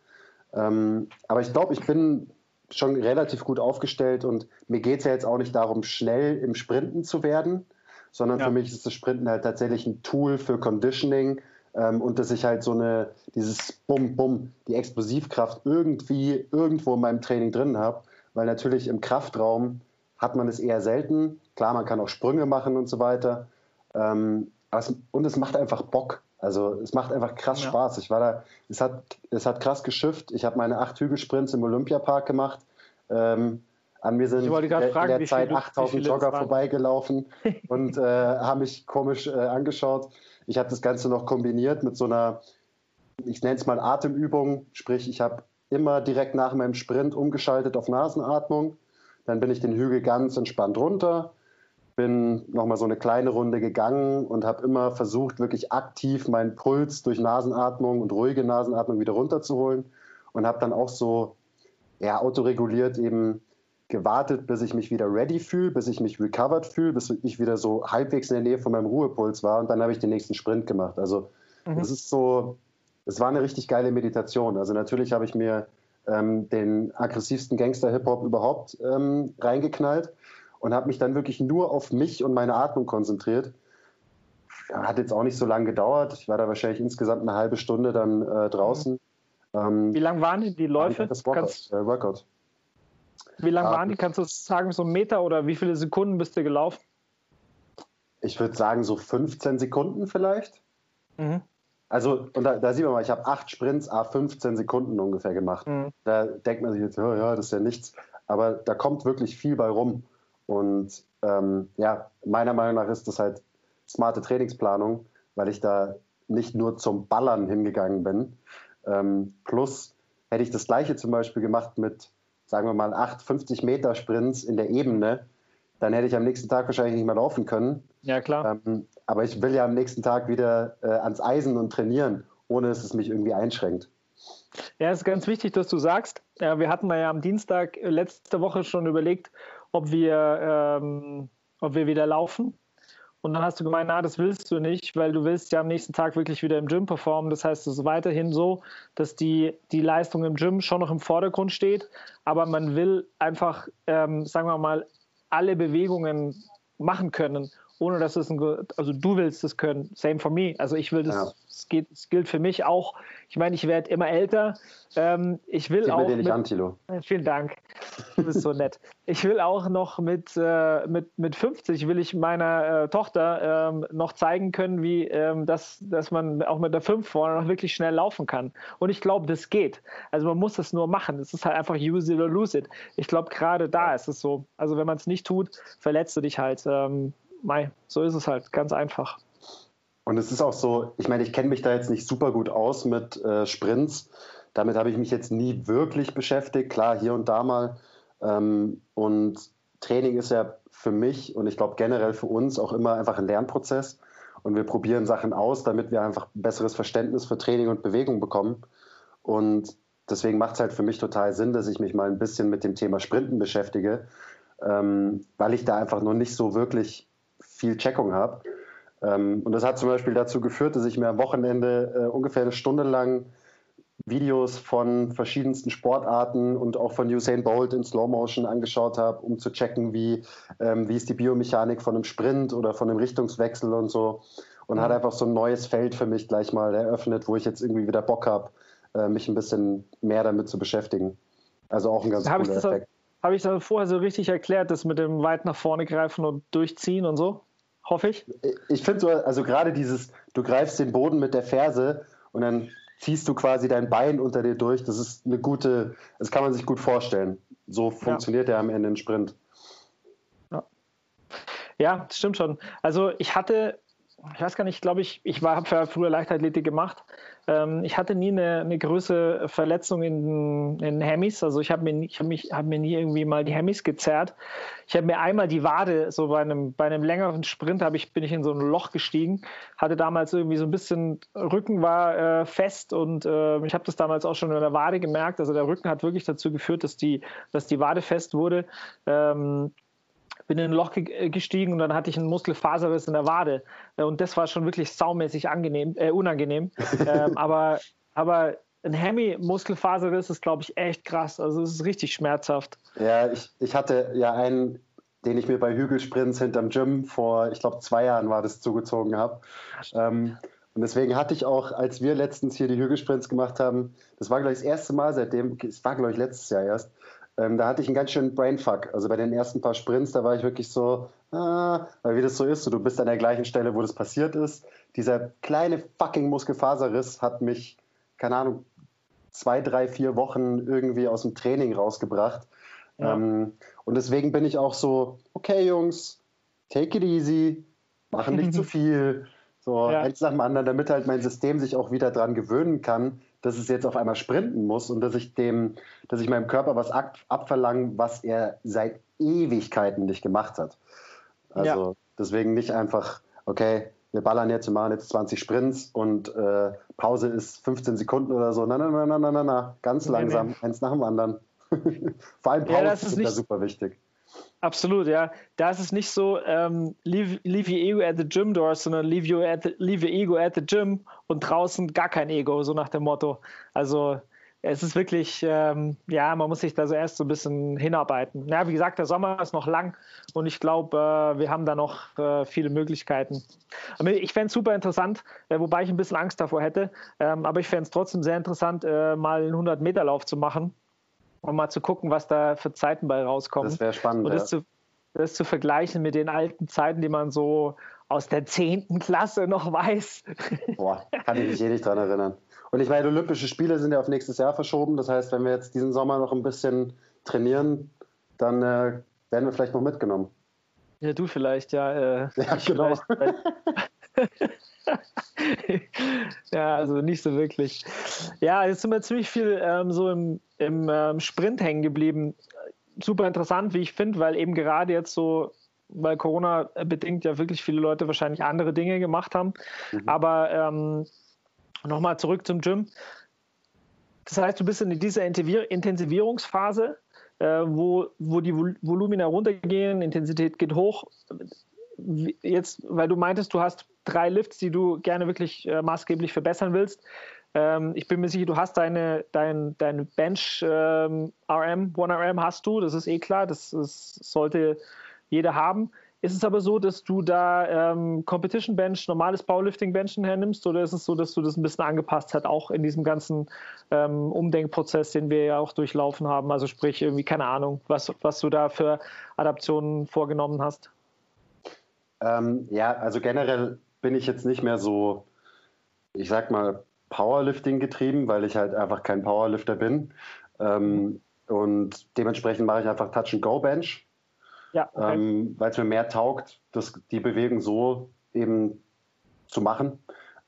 Ähm, aber ich glaube, ich bin schon relativ gut aufgestellt und mir geht es ja jetzt auch nicht darum, schnell im Sprinten zu werden, sondern ja. für mich ist das Sprinten halt tatsächlich ein Tool für Conditioning, ähm, und dass ich halt so eine, dieses Bum, Bum, die Explosivkraft irgendwie irgendwo in meinem Training drin habe, weil natürlich im Kraftraum hat man es eher selten. Klar, man kann auch Sprünge machen und so weiter. Ähm, es, und es macht einfach Bock. Also es macht einfach krass ja. Spaß. Ich war da, es hat, es hat krass geschifft. Ich habe meine acht Hügelsprints im Olympiapark gemacht. Ähm, an mir sind in der, fragen, in der Zeit 8000 Jogger vorbeigelaufen und äh, haben mich komisch äh, angeschaut. Ich habe das Ganze noch kombiniert mit so einer, ich nenne es mal Atemübung, sprich, ich habe immer direkt nach meinem Sprint umgeschaltet auf Nasenatmung. Dann bin ich den Hügel ganz entspannt runter, bin nochmal so eine kleine Runde gegangen und habe immer versucht, wirklich aktiv meinen Puls durch Nasenatmung und ruhige Nasenatmung wieder runterzuholen und habe dann auch so ja, autoreguliert eben gewartet, bis ich mich wieder ready fühle, bis ich mich recovered fühle, bis ich wieder so halbwegs in der Nähe von meinem Ruhepuls war und dann habe ich den nächsten Sprint gemacht. Also mhm. das ist so, es war eine richtig geile Meditation. Also natürlich habe ich mir ähm, den aggressivsten Gangster-Hip-Hop überhaupt ähm, reingeknallt und habe mich dann wirklich nur auf mich und meine Atmung konzentriert. Hat jetzt auch nicht so lange gedauert. Ich war da wahrscheinlich insgesamt eine halbe Stunde dann äh, draußen. Mhm. Ähm, wie lang waren die Läufe? Das Workout. Kannst, äh, Workout. Wie lang waren die? Kannst du sagen, so einen Meter oder wie viele Sekunden bist du gelaufen? Ich würde sagen, so 15 Sekunden vielleicht. Mhm. Also, und da, da sieht man mal, ich habe acht Sprints, a 15 Sekunden ungefähr gemacht. Mhm. Da denkt man sich jetzt, oh, ja, das ist ja nichts. Aber da kommt wirklich viel bei rum. Und ähm, ja, meiner Meinung nach ist das halt smarte Trainingsplanung, weil ich da nicht nur zum Ballern hingegangen bin. Ähm, plus hätte ich das gleiche zum Beispiel gemacht mit, sagen wir mal, 8, 50 Meter Sprints in der Ebene, dann hätte ich am nächsten Tag wahrscheinlich nicht mehr laufen können. Ja, klar. Ähm, aber ich will ja am nächsten Tag wieder äh, ans Eisen und trainieren, ohne dass es mich irgendwie einschränkt. Ja, es ist ganz wichtig, dass du sagst. Ja, wir hatten ja am Dienstag äh, letzte Woche schon überlegt, ob wir, ähm, ob wir wieder laufen. Und dann hast du gemeint, na, das willst du nicht, weil du willst ja am nächsten Tag wirklich wieder im Gym performen. Das heißt, es ist weiterhin so, dass die, die Leistung im Gym schon noch im Vordergrund steht, aber man will einfach, ähm, sagen wir mal, alle Bewegungen machen können ohne dass es ein, also du willst es können. Same for me. Also ich will das, ja. es, geht, es gilt für mich auch. Ich meine, ich werde immer älter. Ähm, ich will Sieht auch. Mir nicht an, Tilo. Äh, vielen Dank. Du bist so nett. Ich will auch noch mit, äh, mit, mit 50 will ich meiner äh, Tochter ähm, noch zeigen können, wie ähm, das, dass man auch mit der 5 vorne noch wirklich schnell laufen kann. Und ich glaube, das geht. Also man muss das nur machen. Es ist halt einfach use it or lose it. Ich glaube, gerade da ist es so. Also wenn man es nicht tut, verletzt du dich halt. Ähm, Mai, so ist es halt, ganz einfach. Und es ist auch so, ich meine, ich kenne mich da jetzt nicht super gut aus mit äh, Sprints. Damit habe ich mich jetzt nie wirklich beschäftigt. Klar, hier und da mal. Ähm, und Training ist ja für mich und ich glaube generell für uns auch immer einfach ein Lernprozess. Und wir probieren Sachen aus, damit wir einfach ein besseres Verständnis für Training und Bewegung bekommen. Und deswegen macht es halt für mich total Sinn, dass ich mich mal ein bisschen mit dem Thema Sprinten beschäftige, ähm, weil ich da einfach noch nicht so wirklich viel Checkung habe. Ähm, und das hat zum Beispiel dazu geführt, dass ich mir am Wochenende äh, ungefähr eine Stunde lang Videos von verschiedensten Sportarten und auch von Usain Bolt in Slow Motion angeschaut habe, um zu checken, wie, ähm, wie ist die Biomechanik von einem Sprint oder von einem Richtungswechsel und so. Und mhm. hat einfach so ein neues Feld für mich gleich mal eröffnet, wo ich jetzt irgendwie wieder Bock habe, äh, mich ein bisschen mehr damit zu beschäftigen. Also auch ein ganz hab cooler Effekt. Habe ich das vorher so richtig erklärt, das mit dem weit nach vorne greifen und durchziehen und so? Hoffe ich. Ich finde so, also gerade dieses, du greifst den Boden mit der Ferse und dann ziehst du quasi dein Bein unter dir durch. Das ist eine gute, das kann man sich gut vorstellen. So funktioniert ja. er am Ende im Sprint. Ja. ja, das stimmt schon. Also ich hatte ich weiß gar nicht, glaube ich, ich habe früher Leichtathletik gemacht. Ähm, ich hatte nie eine, eine größere Verletzung in den Hemis. Also ich habe mir, hab hab mir nie irgendwie mal die Hemis gezerrt. Ich habe mir einmal die Wade, so bei einem, bei einem längeren Sprint ich, bin ich in so ein Loch gestiegen, hatte damals irgendwie so ein bisschen, Rücken war äh, fest und äh, ich habe das damals auch schon in der Wade gemerkt. Also der Rücken hat wirklich dazu geführt, dass die, dass die Wade fest wurde. Ähm, bin in ein Loch äh, gestiegen und dann hatte ich einen Muskelfaserriss in der Wade. Äh, und das war schon wirklich saumäßig angenehm, äh, unangenehm. ähm, aber, aber ein Hemi-Muskelfaserriss ist, glaube ich, echt krass. Also es ist richtig schmerzhaft. Ja, ich, ich hatte ja einen, den ich mir bei Hügelsprints hinterm Gym vor, ich glaube, zwei Jahren war das zugezogen habe. Ähm, und deswegen hatte ich auch, als wir letztens hier die Hügelsprints gemacht haben, das war, glaube ich, das erste Mal seitdem, es war, glaube ich, letztes Jahr erst, ähm, da hatte ich einen ganz schönen Brainfuck. Also bei den ersten paar Sprints, da war ich wirklich so, ah, weil wie das so ist, so, du bist an der gleichen Stelle, wo das passiert ist. Dieser kleine fucking Muskelfaserriss hat mich, keine Ahnung, zwei, drei, vier Wochen irgendwie aus dem Training rausgebracht. Ja. Ähm, und deswegen bin ich auch so, okay, Jungs, take it easy, machen nicht zu viel. So ja. eins nach dem anderen, damit halt mein System sich auch wieder dran gewöhnen kann, dass es jetzt auf einmal sprinten muss und dass ich dem, dass ich meinem Körper was ab, abverlange, was er seit Ewigkeiten nicht gemacht hat. Also ja. deswegen nicht einfach, okay, wir ballern jetzt, wir machen jetzt 20 Sprints und äh, Pause ist 15 Sekunden oder so. Na, na, na, na, na, na, na. ganz langsam, nee, nee. eins nach dem anderen. Vor allem Pause ja, ist, ist da super wichtig. Absolut, ja. Da ist es nicht so, ähm, leave, leave your ego at the gym door, sondern leave, you at the, leave your ego at the gym und draußen gar kein Ego, so nach dem Motto. Also es ist wirklich, ähm, ja, man muss sich da so erst so ein bisschen hinarbeiten. Ja, wie gesagt, der Sommer ist noch lang und ich glaube, äh, wir haben da noch äh, viele Möglichkeiten. Ich fände es super interessant, äh, wobei ich ein bisschen Angst davor hätte, ähm, aber ich fände es trotzdem sehr interessant, äh, mal einen 100-Meter-Lauf zu machen und mal zu gucken, was da für Zeiten bei rauskommen. Das wäre spannend. Und das, ja. zu, das zu vergleichen mit den alten Zeiten, die man so aus der 10. Klasse noch weiß. Boah, kann ich mich eh nicht dran erinnern. Und ich meine, Olympische Spiele sind ja auf nächstes Jahr verschoben. Das heißt, wenn wir jetzt diesen Sommer noch ein bisschen trainieren, dann äh, werden wir vielleicht noch mitgenommen. Ja, du vielleicht, ja. Äh, ja, genau. ja, also nicht so wirklich. Ja, jetzt sind wir ziemlich viel ähm, so im, im ähm, Sprint hängen geblieben. Super interessant, wie ich finde, weil eben gerade jetzt so, weil Corona bedingt ja wirklich viele Leute wahrscheinlich andere Dinge gemacht haben. Mhm. Aber ähm, nochmal zurück zum Gym. Das heißt, du bist in dieser Intensivierungsphase, äh, wo, wo die Volumina runtergehen, Intensität geht hoch. Jetzt, weil du meintest, du hast drei Lifts, die du gerne wirklich äh, maßgeblich verbessern willst. Ähm, ich bin mir sicher, du hast deine, dein, deine Bench ähm, RM, 1RM hast du, das ist eh klar, das, das sollte jeder haben. Ist es aber so, dass du da ähm, Competition Bench, normales Powerlifting Benchen hernimmst oder ist es so, dass du das ein bisschen angepasst hast, auch in diesem ganzen ähm, Umdenkprozess, den wir ja auch durchlaufen haben? Also sprich, irgendwie, keine Ahnung, was, was du da für Adaptionen vorgenommen hast? Ähm, ja, also generell bin ich jetzt nicht mehr so, ich sag mal, Powerlifting getrieben, weil ich halt einfach kein Powerlifter bin. Ähm, und dementsprechend mache ich einfach Touch-and-Go-Bench. Ja, okay. ähm, weil es mir mehr taugt, das, die Bewegung so eben zu machen.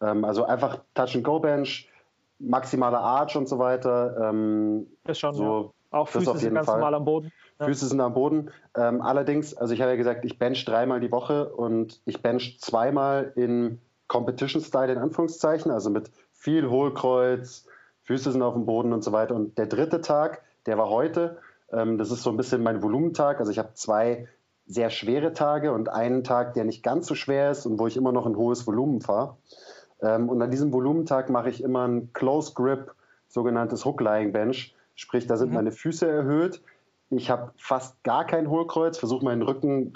Ähm, also einfach Touch-and-Go-Bench, maximaler Arch und so weiter. Ähm, das schon, so, ja. Auch Füße sind ganz Fall. normal am Boden. Ja. Füße sind am Boden. Ähm, allerdings, also ich habe ja gesagt, ich bench dreimal die Woche und ich bench zweimal in Competition-Style in Anführungszeichen, also mit viel Hohlkreuz, Füße sind auf dem Boden und so weiter. Und der dritte Tag, der war heute, ähm, das ist so ein bisschen mein Volumentag. Also ich habe zwei sehr schwere Tage und einen Tag, der nicht ganz so schwer ist und wo ich immer noch ein hohes Volumen fahre. Ähm, und an diesem Volumentag mache ich immer ein Close Grip, sogenanntes Hook Lying Bench. Sprich, da sind mhm. meine Füße erhöht. Ich habe fast gar kein Hohlkreuz, versuche meinen Rücken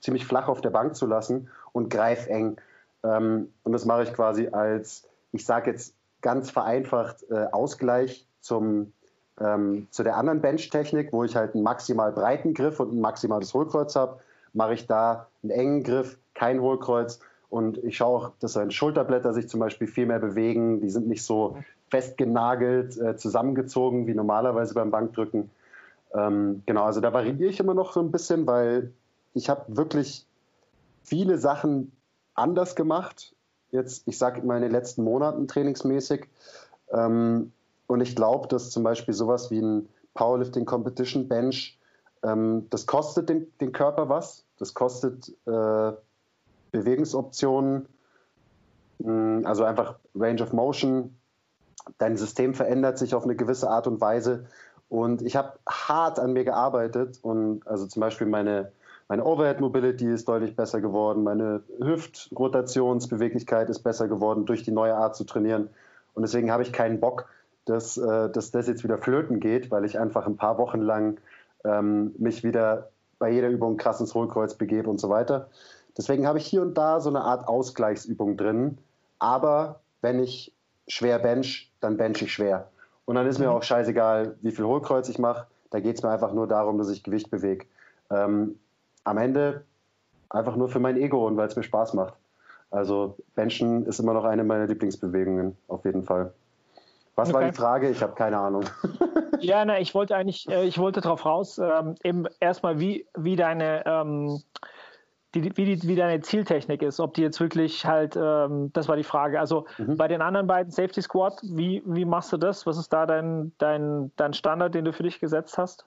ziemlich flach auf der Bank zu lassen und greife eng. Ähm, und das mache ich quasi als, ich sage jetzt ganz vereinfacht, äh, Ausgleich zum ähm, zu der anderen Bench-Technik, wo ich halt einen maximal breiten Griff und ein maximales Hohlkreuz habe, mache ich da einen engen Griff, kein Hohlkreuz. Und ich schaue auch, dass seine Schulterblätter sich zum Beispiel viel mehr bewegen. Die sind nicht so festgenagelt, äh, zusammengezogen wie normalerweise beim Bankdrücken. Ähm, genau, also da variiere ich immer noch so ein bisschen, weil ich habe wirklich viele Sachen anders gemacht. Jetzt, ich sage mal in den letzten Monaten trainingsmäßig. Ähm, und ich glaube, dass zum Beispiel sowas wie ein Powerlifting Competition Bench, ähm, das kostet den, den, Körper was. Das kostet äh, Bewegungsoptionen, mh, hm, also einfach Range of Motion. Dein System verändert sich auf eine gewisse Art und Weise. Und ich habe hart an mir gearbeitet und also zum Beispiel meine, meine Overhead Mobility ist deutlich besser geworden, meine Hüftrotationsbeweglichkeit ist besser geworden durch die neue Art zu trainieren. Und deswegen habe ich keinen Bock, dass, äh, dass das jetzt wieder flöten geht, weil ich einfach ein paar Wochen lang ähm, mich wieder bei jeder Übung krass ins Hohlkreuz begebe und so weiter. Deswegen habe ich hier und da so eine Art Ausgleichsübung drin. Aber wenn ich schwer bench, dann bench ich schwer. Und dann ist mir mhm. auch scheißegal, wie viel Hohlkreuz ich mache. Da geht es mir einfach nur darum, dass ich Gewicht bewege. Ähm, am Ende einfach nur für mein Ego und weil es mir Spaß macht. Also Benchen ist immer noch eine meiner Lieblingsbewegungen, auf jeden Fall. Was okay. war die Frage? Ich habe keine Ahnung. ja, na, ich wollte eigentlich, äh, ich wollte darauf raus, ähm, eben erstmal, wie, wie deine ähm, die, wie, die, wie deine Zieltechnik ist, ob die jetzt wirklich halt, ähm, das war die Frage. Also mhm. bei den anderen beiden Safety Squad, wie, wie machst du das? Was ist da dein, dein, dein Standard, den du für dich gesetzt hast?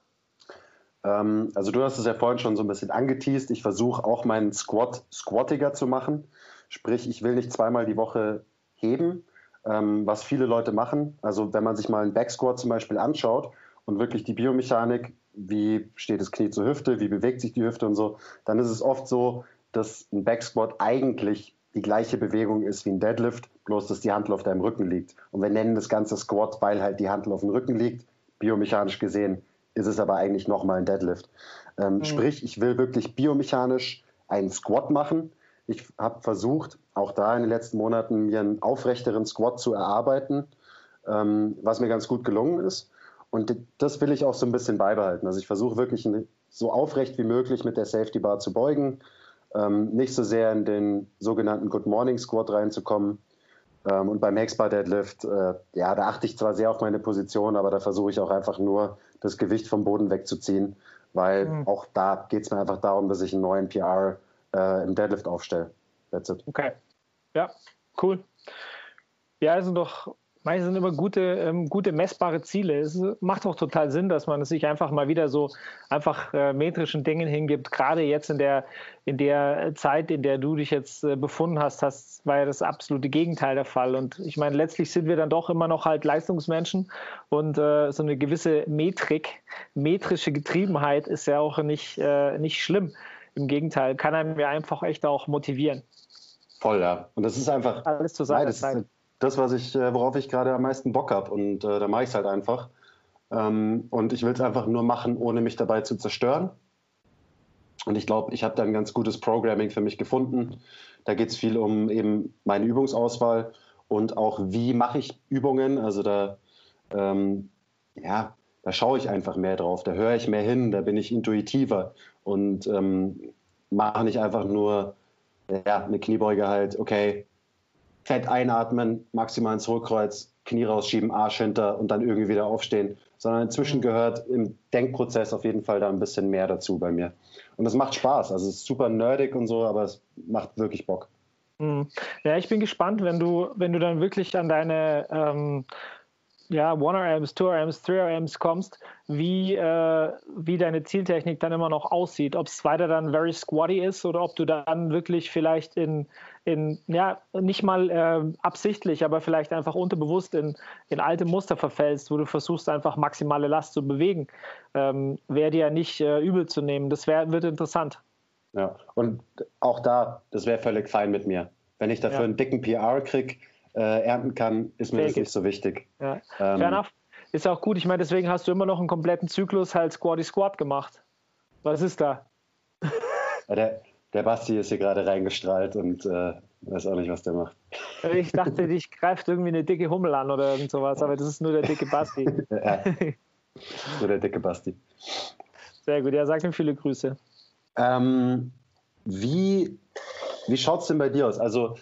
Ähm, also du hast es ja vorhin schon so ein bisschen angeteased. Ich versuche auch meinen Squat squattiger zu machen. Sprich, ich will nicht zweimal die Woche heben, ähm, was viele Leute machen. Also wenn man sich mal einen Backsquat zum Beispiel anschaut und wirklich die Biomechanik, wie steht das Knie zur Hüfte, wie bewegt sich die Hüfte und so, dann ist es oft so, dass ein Backsquat eigentlich die gleiche Bewegung ist wie ein Deadlift, bloß dass die Handel auf deinem Rücken liegt. Und wir nennen das Ganze Squat, weil halt die Handel auf dem Rücken liegt. Biomechanisch gesehen ist es aber eigentlich nochmal ein Deadlift. Ähm, mhm. Sprich, ich will wirklich biomechanisch einen Squat machen. Ich habe versucht, auch da in den letzten Monaten mir einen aufrechteren Squat zu erarbeiten, ähm, was mir ganz gut gelungen ist. Und das will ich auch so ein bisschen beibehalten. Also ich versuche wirklich so aufrecht wie möglich mit der Safety Bar zu beugen, ähm, nicht so sehr in den sogenannten Good Morning Squat reinzukommen. Ähm, und beim Hexbar Deadlift, äh, ja, da achte ich zwar sehr auf meine Position, aber da versuche ich auch einfach nur das Gewicht vom Boden wegzuziehen, weil mhm. auch da geht es mir einfach darum, dass ich einen neuen PR äh, im Deadlift aufstelle. That's it. Okay. Ja, cool. Ja, also doch Manche sind immer gute, ähm, gute messbare Ziele. Es macht auch total Sinn, dass man sich einfach mal wieder so einfach äh, metrischen Dingen hingibt. Gerade jetzt in der, in der Zeit, in der du dich jetzt äh, befunden hast, hast, war ja das absolute Gegenteil der Fall. Und ich meine, letztlich sind wir dann doch immer noch halt Leistungsmenschen und äh, so eine gewisse Metrik, metrische Getriebenheit ist ja auch nicht, äh, nicht schlimm. Im Gegenteil, kann einem ja einfach echt auch motivieren. Voll, ja. Und das ist einfach alles zur Seite. Nein, das, was ich, äh, worauf ich gerade am meisten Bock habe. Und äh, da mache ich es halt einfach. Ähm, und ich will es einfach nur machen, ohne mich dabei zu zerstören. Und ich glaube, ich habe da ein ganz gutes Programming für mich gefunden. Da geht es viel um eben meine Übungsauswahl und auch, wie mache ich Übungen. Also da, ähm, ja, da schaue ich einfach mehr drauf, da höre ich mehr hin, da bin ich intuitiver und ähm, mache nicht einfach nur ja, eine Kniebeuge halt, okay, fett einatmen, maximal ins Hohlkreuz, Knie rausschieben, Arsch hinter und dann irgendwie wieder aufstehen, sondern inzwischen mhm. gehört im Denkprozess auf jeden Fall da ein bisschen mehr dazu bei mir. Und das macht Spaß. Also es ist super nerdig und so, aber es macht wirklich Bock. Mhm. Ja, ich bin gespannt, wenn du, wenn du dann wirklich an deine ähm, ja, 1RMs, 2RMs, 3RMs kommst, wie, äh, wie deine Zieltechnik dann immer noch aussieht. Ob es weiter dann very squatty ist oder ob du dann wirklich vielleicht in, in ja, nicht mal äh, absichtlich, aber vielleicht einfach unterbewusst in, in alte Muster verfällst, wo du versuchst, einfach maximale Last zu bewegen. Ähm, Wäre dir nicht äh, übel zu nehmen. Das wär, wird interessant. Ja, und auch da, das wäre völlig fein mit mir. Wenn ich dafür ja. einen dicken PR kriege, äh, ernten kann, ist mir das nicht so wichtig. Ja. Ähm, Fair enough. Ist auch gut. Ich meine, deswegen hast du immer noch einen kompletten Zyklus halt Squatty Squat gemacht. Was ist da? der, der Basti ist hier gerade reingestrahlt und äh, weiß auch nicht, was der macht. Ich dachte, dich greift irgendwie eine dicke Hummel an oder irgend sowas, aber das ist nur der dicke Basti. ja, nur der dicke Basti. Sehr gut, ja, sag ihm viele Grüße. Ähm, wie wie schaut es denn bei dir aus? Also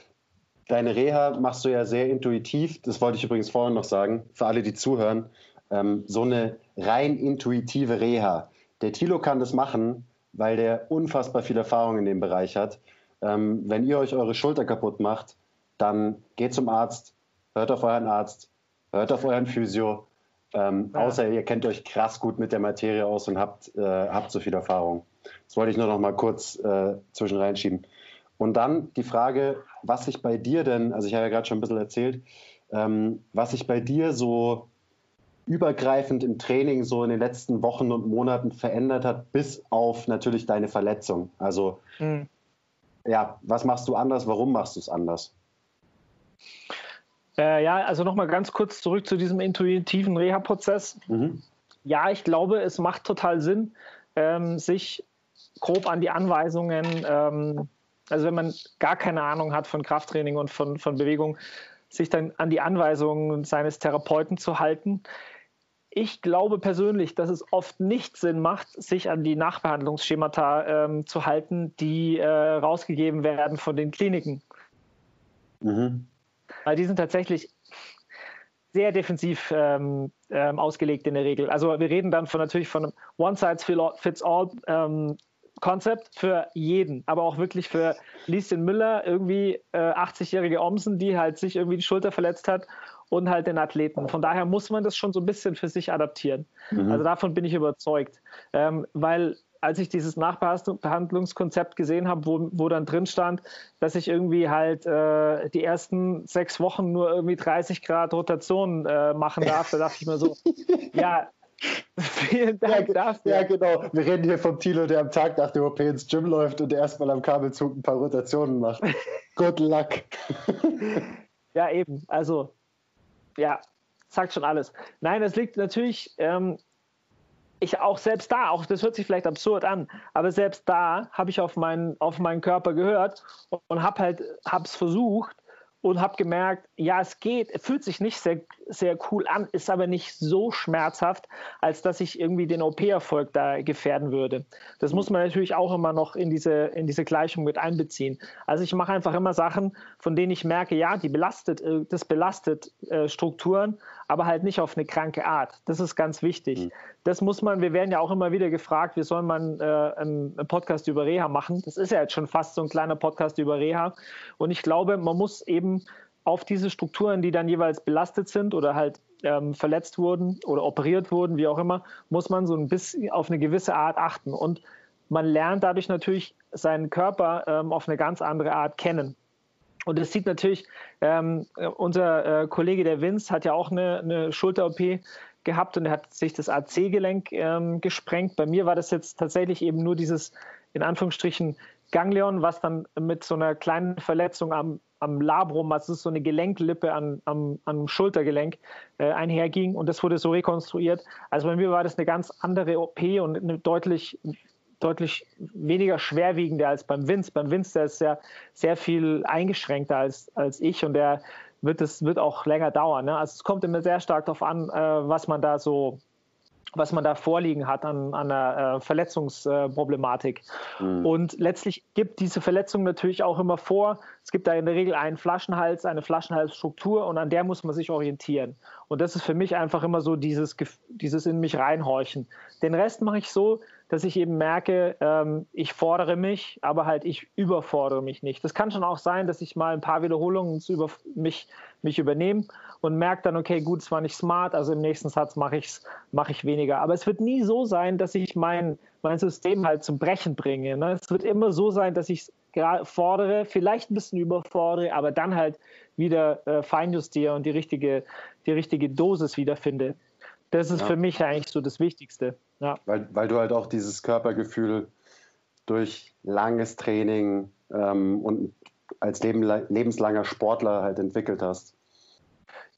Deine Reha machst du ja sehr intuitiv. Das wollte ich übrigens vorhin noch sagen, für alle, die zuhören. Ähm, so eine rein intuitive Reha. Der Tilo kann das machen, weil der unfassbar viel Erfahrung in dem Bereich hat. Ähm, wenn ihr euch eure Schulter kaputt macht, dann geht zum Arzt, hört auf euren Arzt, hört auf euren Physio. Ähm, ja. Außer ihr kennt euch krass gut mit der Materie aus und habt, äh, habt so viel Erfahrung. Das wollte ich nur noch mal kurz äh, zwischen reinschieben. Und dann die Frage, was sich bei dir denn, also ich habe ja gerade schon ein bisschen erzählt, ähm, was sich bei dir so übergreifend im Training so in den letzten Wochen und Monaten verändert hat, bis auf natürlich deine Verletzung. Also mhm. ja, was machst du anders? Warum machst du es anders? Äh, ja, also nochmal ganz kurz zurück zu diesem intuitiven Reha-Prozess. Mhm. Ja, ich glaube, es macht total Sinn, ähm, sich grob an die Anweisungen ähm, also wenn man gar keine Ahnung hat von Krafttraining und von, von Bewegung, sich dann an die Anweisungen seines Therapeuten zu halten. Ich glaube persönlich, dass es oft nicht Sinn macht, sich an die Nachbehandlungsschemata ähm, zu halten, die äh, rausgegeben werden von den Kliniken. Mhm. Weil die sind tatsächlich sehr defensiv ähm, ähm, ausgelegt in der Regel. Also wir reden dann von natürlich von einem One-Size-Fits-All ähm, Konzept für jeden, aber auch wirklich für Lieschen Müller, irgendwie äh, 80-jährige Omsen, die halt sich irgendwie die Schulter verletzt hat und halt den Athleten. Von daher muss man das schon so ein bisschen für sich adaptieren. Mhm. Also davon bin ich überzeugt. Ähm, weil als ich dieses Nachbehandlungskonzept gesehen habe, wo, wo dann drin stand, dass ich irgendwie halt äh, die ersten sechs Wochen nur irgendwie 30 Grad Rotation äh, machen darf, da dachte ich mir so, ja, Vielen Dank ja, dafür. Ja, genau. Wir reden hier vom Tilo, der am Tag nach der OP ins Gym läuft und erstmal am Kabelzug ein paar Rotationen macht. Good luck. Ja, eben. Also, ja, sagt schon alles. Nein, es liegt natürlich, ähm, ich auch selbst da, auch das hört sich vielleicht absurd an, aber selbst da habe ich auf meinen, auf meinen Körper gehört und, und habe halt, habe es versucht und habe gemerkt, ja, es geht, fühlt sich nicht sehr, sehr cool an, ist aber nicht so schmerzhaft, als dass ich irgendwie den OP-Erfolg da gefährden würde. Das muss man natürlich auch immer noch in diese, in diese Gleichung mit einbeziehen. Also ich mache einfach immer Sachen, von denen ich merke, ja, die belastet, äh, das belastet äh, Strukturen, aber halt nicht auf eine kranke Art. Das ist ganz wichtig. Mhm. Das muss man, wir werden ja auch immer wieder gefragt, wie soll man äh, einen, Podcast über Reha machen? Das ist ja jetzt schon fast so ein kleiner Podcast über Reha. Und ich glaube, man muss eben auf diese Strukturen, die dann jeweils belastet sind oder halt ähm, verletzt wurden oder operiert wurden, wie auch immer, muss man so ein bisschen auf eine gewisse Art achten. Und man lernt dadurch natürlich seinen Körper ähm, auf eine ganz andere Art kennen. Und es sieht natürlich, ähm, unser äh, Kollege der Vince hat ja auch eine, eine Schulter-OP gehabt und er hat sich das AC-Gelenk ähm, gesprengt. Bei mir war das jetzt tatsächlich eben nur dieses, in Anführungsstrichen, Ganglion, was dann mit so einer kleinen Verletzung am, am Labrum, also so eine Gelenklippe an, am, am Schultergelenk, äh, einherging und das wurde so rekonstruiert. Also bei mir war das eine ganz andere OP und eine deutlich deutlich weniger schwerwiegende als beim Vince. Beim Vince, der ist sehr, sehr viel eingeschränkter als, als ich und der wird es wird auch länger dauern. Ne? Also es kommt immer sehr stark darauf an, äh, was man da so was man da vorliegen hat an, an einer äh, Verletzungsproblematik. Mhm. Und letztlich gibt diese Verletzung natürlich auch immer vor. Es gibt da in der Regel einen Flaschenhals, eine Flaschenhalsstruktur und an der muss man sich orientieren. Und das ist für mich einfach immer so dieses, dieses in mich reinhorchen. Den Rest mache ich so, dass ich eben merke, ähm, ich fordere mich, aber halt ich überfordere mich nicht. Das kann schon auch sein, dass ich mal ein paar Wiederholungen über mich, mich übernehme und merke dann, okay, gut, es war nicht smart, also im nächsten Satz mache ich es mach ich weniger. Aber es wird nie so sein, dass ich mein, mein System halt zum Brechen bringe. Ne? Es wird immer so sein, dass ich es fordere, vielleicht ein bisschen überfordere, aber dann halt wieder äh, feinjustiere und die richtige, die richtige Dosis wiederfinde. Das ist ja. für mich eigentlich so das Wichtigste. Ja. Weil, weil du halt auch dieses Körpergefühl durch langes Training ähm, und als leben, lebenslanger Sportler halt entwickelt hast.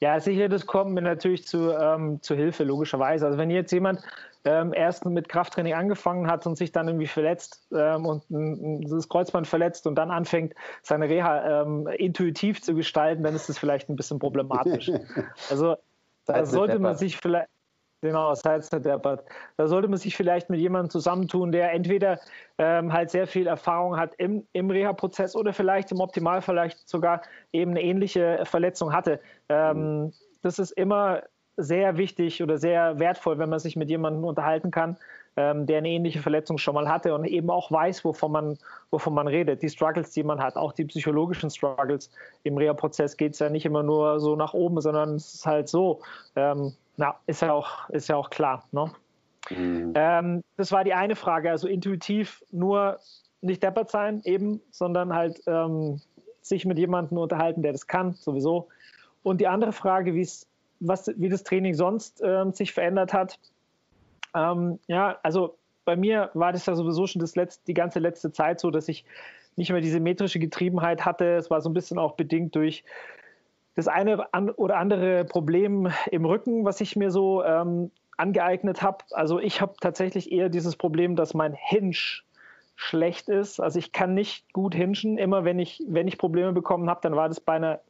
Ja, sicher, das kommt mir natürlich zu, ähm, zu Hilfe, logischerweise. Also wenn jetzt jemand ähm, erst mit Krafttraining angefangen hat und sich dann irgendwie verletzt ähm, und das Kreuzband verletzt und dann anfängt, seine Reha ähm, intuitiv zu gestalten, dann ist das vielleicht ein bisschen problematisch. Also da sollte man sich vielleicht Genau, Sidestep Deppert. Da sollte man sich vielleicht mit jemandem zusammentun, der entweder ähm, halt sehr viel Erfahrung hat im, im Reha-Prozess oder vielleicht im Optimalfall vielleicht sogar eben eine ähnliche Verletzung hatte. Ähm, mhm. Das ist immer sehr wichtig oder sehr wertvoll, wenn man sich mit jemandem unterhalten kann, ähm, der eine ähnliche Verletzung schon mal hatte und eben auch weiß, wovon man, wovon man redet. Die Struggles, die man hat, auch die psychologischen Struggles. Im Reha-Prozess geht es ja nicht immer nur so nach oben, sondern es ist halt so. Ähm, na, ist ja auch, ist ja auch klar. Ne? Mhm. Ähm, das war die eine Frage, also intuitiv nur nicht deppert sein eben, sondern halt ähm, sich mit jemandem unterhalten, der das kann, sowieso. Und die andere Frage, was, wie das Training sonst ähm, sich verändert hat. Ähm, ja, also bei mir war das ja sowieso schon das letzte, die ganze letzte Zeit so, dass ich nicht mehr diese metrische Getriebenheit hatte. Es war so ein bisschen auch bedingt durch das eine oder andere Problem im Rücken, was ich mir so ähm, angeeignet habe. Also ich habe tatsächlich eher dieses Problem, dass mein Hinge schlecht ist. Also ich kann nicht gut hinschen. Immer wenn ich, wenn ich Probleme bekommen habe, dann war das bei einer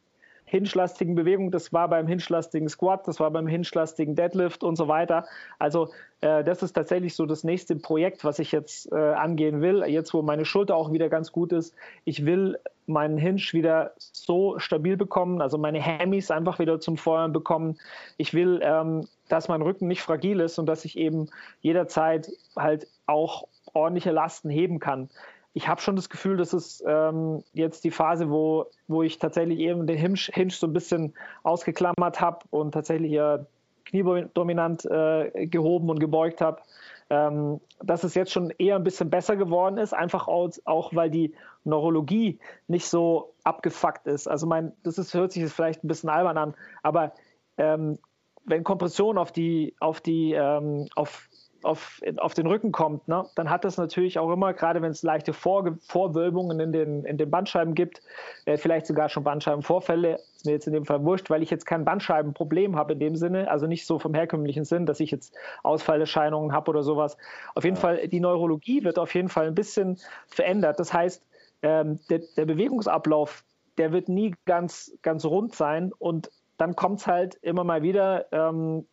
hinschlastigen Bewegung, das war beim hinschlastigen Squat, das war beim hinschlastigen Deadlift und so weiter. Also äh, das ist tatsächlich so das nächste Projekt, was ich jetzt äh, angehen will. Jetzt, wo meine Schulter auch wieder ganz gut ist. Ich will meinen Hinge wieder so stabil bekommen, also meine Hammies einfach wieder zum Feuern bekommen. Ich will, ähm, dass mein Rücken nicht fragil ist und dass ich eben jederzeit halt auch ordentliche Lasten heben kann ich habe schon das Gefühl, dass es ähm, jetzt die Phase, wo, wo ich tatsächlich eben den Hinge, Hinge so ein bisschen ausgeklammert habe und tatsächlich ja kniedominant äh, gehoben und gebeugt habe, ähm, dass es jetzt schon eher ein bisschen besser geworden ist, einfach auch, auch weil die Neurologie nicht so abgefuckt ist. Also mein, das ist, hört sich jetzt vielleicht ein bisschen albern an, aber ähm, wenn Kompression auf die, auf die, ähm, auf auf, auf den Rücken kommt, ne, dann hat das natürlich auch immer, gerade wenn es leichte Vor Vorwölbungen in den, in den Bandscheiben gibt, äh, vielleicht sogar schon Bandscheibenvorfälle, ist mir jetzt in dem Fall wurscht, weil ich jetzt kein Bandscheibenproblem habe in dem Sinne, also nicht so vom herkömmlichen Sinn, dass ich jetzt Ausfallerscheinungen habe oder sowas. Auf jeden ja. Fall, die Neurologie wird auf jeden Fall ein bisschen verändert. Das heißt, ähm, der, der Bewegungsablauf, der wird nie ganz, ganz rund sein und dann kommt es halt immer mal wieder ähm,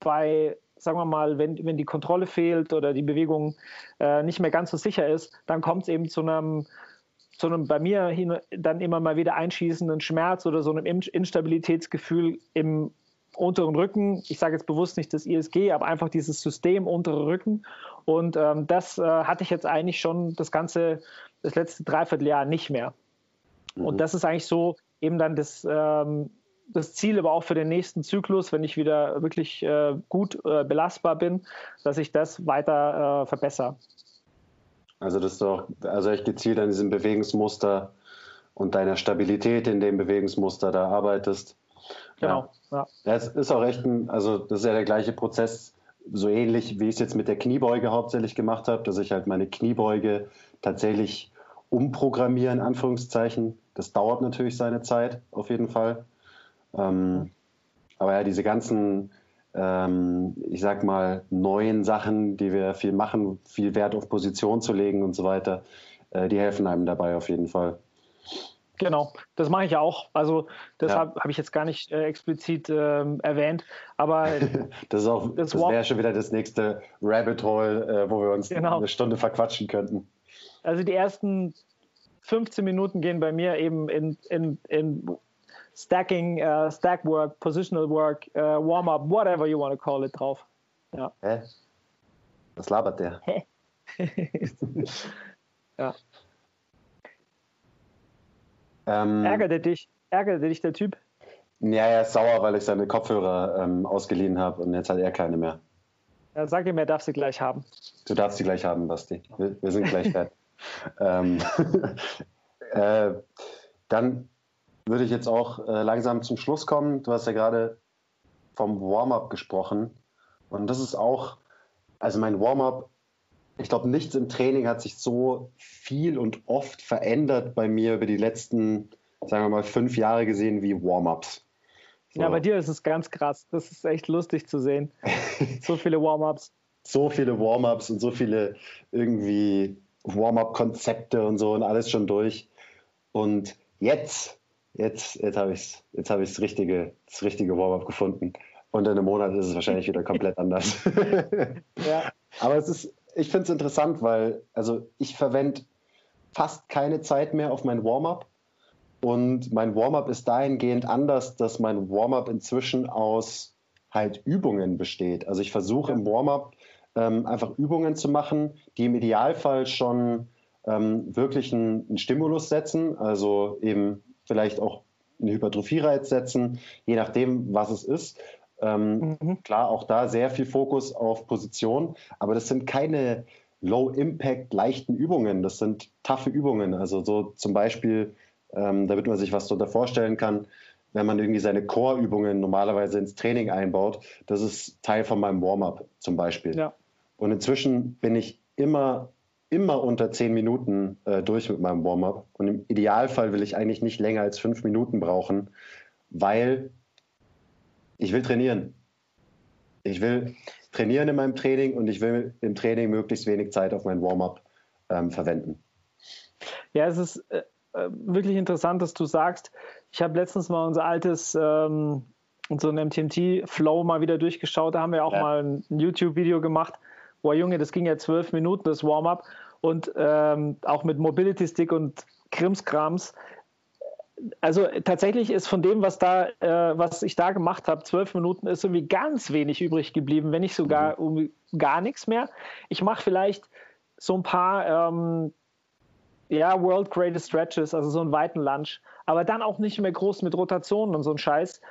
bei sagen wir mal, wenn, wenn die Kontrolle fehlt oder die Bewegung äh, nicht mehr ganz so sicher ist, dann kommt es eben zu einem, zu einem bei mir hin, dann immer mal wieder einschießenden Schmerz oder so einem Instabilitätsgefühl im unteren Rücken. Ich sage jetzt bewusst nicht das ISG, aber einfach dieses System untere Rücken. Und ähm, das äh, hatte ich jetzt eigentlich schon das ganze, das letzte Dreivierteljahr nicht mehr. Mhm. Und das ist eigentlich so eben dann das, ähm, das Ziel, aber auch für den nächsten Zyklus, wenn ich wieder wirklich äh, gut äh, belastbar bin, dass ich das weiter äh, verbessere. Also das ist doch also echt gezielt an diesem Bewegungsmuster und deiner Stabilität in dem Bewegungsmuster da arbeitest. Genau. Ja. ja. Es ist auch echt ein, also das ist ja der gleiche Prozess, so ähnlich wie ich es jetzt mit der Kniebeuge hauptsächlich gemacht habe, dass ich halt meine Kniebeuge tatsächlich umprogrammiere, in Anführungszeichen. Das dauert natürlich seine Zeit, auf jeden Fall. Ähm, aber ja, diese ganzen, ähm, ich sag mal, neuen Sachen, die wir viel machen, viel Wert auf Position zu legen und so weiter, äh, die helfen einem dabei auf jeden Fall. Genau, das mache ich auch. Also deshalb ja. habe ich jetzt gar nicht äh, explizit ähm, erwähnt, aber das ist auch das, das wäre schon wieder das nächste Rabbit Hole, äh, wo wir uns genau. eine Stunde verquatschen könnten. Also die ersten 15 Minuten gehen bei mir eben in, in, in Stacking, uh, Stack Work, Positional Work, uh, Warm-up, whatever you want to call it drauf. Ja. Hä? Was labert der? ja. Ähm, ärgerte dich, ärgerte dich der Typ? Ja, er ist sauer, weil ich seine Kopfhörer ähm, ausgeliehen habe und jetzt hat er keine mehr. Ja, sag ihm, er darf sie gleich haben. Du darfst sie gleich haben, Basti. Wir, wir sind gleich fertig. ähm, äh, dann würde ich jetzt auch äh, langsam zum Schluss kommen. Du hast ja gerade vom Warm-up gesprochen. Und das ist auch, also mein Warm-up, ich glaube, nichts im Training hat sich so viel und oft verändert bei mir über die letzten, sagen wir mal, fünf Jahre gesehen wie Warm-ups. So. Ja, bei dir ist es ganz krass. Das ist echt lustig zu sehen. so viele Warm-ups. So viele Warm-ups und so viele irgendwie Warm-up-Konzepte und so und alles schon durch. Und jetzt jetzt, jetzt habe ich jetzt hab das richtige, das richtige Warm-up gefunden. Und in einem Monat ist es wahrscheinlich wieder komplett anders. ja. Aber es ist, ich finde es interessant, weil also ich verwende fast keine Zeit mehr auf mein Warm-up. Und mein Warm-up ist dahingehend anders, dass mein Warm-up inzwischen aus halt Übungen besteht. Also ich versuche im Warm-up ähm, einfach Übungen zu machen, die im Idealfall schon ähm, wirklich einen, einen Stimulus setzen. Also eben vielleicht auch einen Hypertrophie-Reiz setzen, je nachdem, was es ist. Ähm, mhm. Klar, auch da sehr viel Fokus auf Position, aber das sind keine Low-Impact, leichten Übungen. Das sind taffe Übungen. Also so zum Beispiel, ähm, damit man sich was darunter vorstellen kann, wenn man irgendwie seine Core-Übungen normalerweise ins Training einbaut, das ist Teil von meinem Warm-up zum Beispiel. Ja. Und inzwischen bin ich immer immer unter zehn Minuten äh, durch mit meinem Warm-up. Und im Idealfall will ich eigentlich nicht länger als fünf Minuten brauchen, weil ich will trainieren. Ich will trainieren in meinem Training und ich will im Training möglichst wenig Zeit auf mein Warm-up ähm, verwenden. Ja, es ist äh, äh wirklich interessant, dass du sagst, ich habe letztens mal unser altes ähm, so ein MTMT-Flow mal wieder durchgeschaut. Da haben wir auch ja. mal ein YouTube-Video gemacht. Boah, Junge, das ging ja zwölf Minuten, das Warm-up und ähm, auch mit Mobility Stick und Krimskrams. Also tatsächlich ist von dem, was da, äh, was ich da gemacht habe, zwölf Minuten, ist irgendwie ganz wenig übrig geblieben, wenn nicht sogar mhm. gar nichts mehr. Ich mache vielleicht so ein paar ähm, ja, World Greatest Stretches, also so einen weiten Lunch, aber dann auch nicht mehr groß mit Rotationen und so ein Scheiß,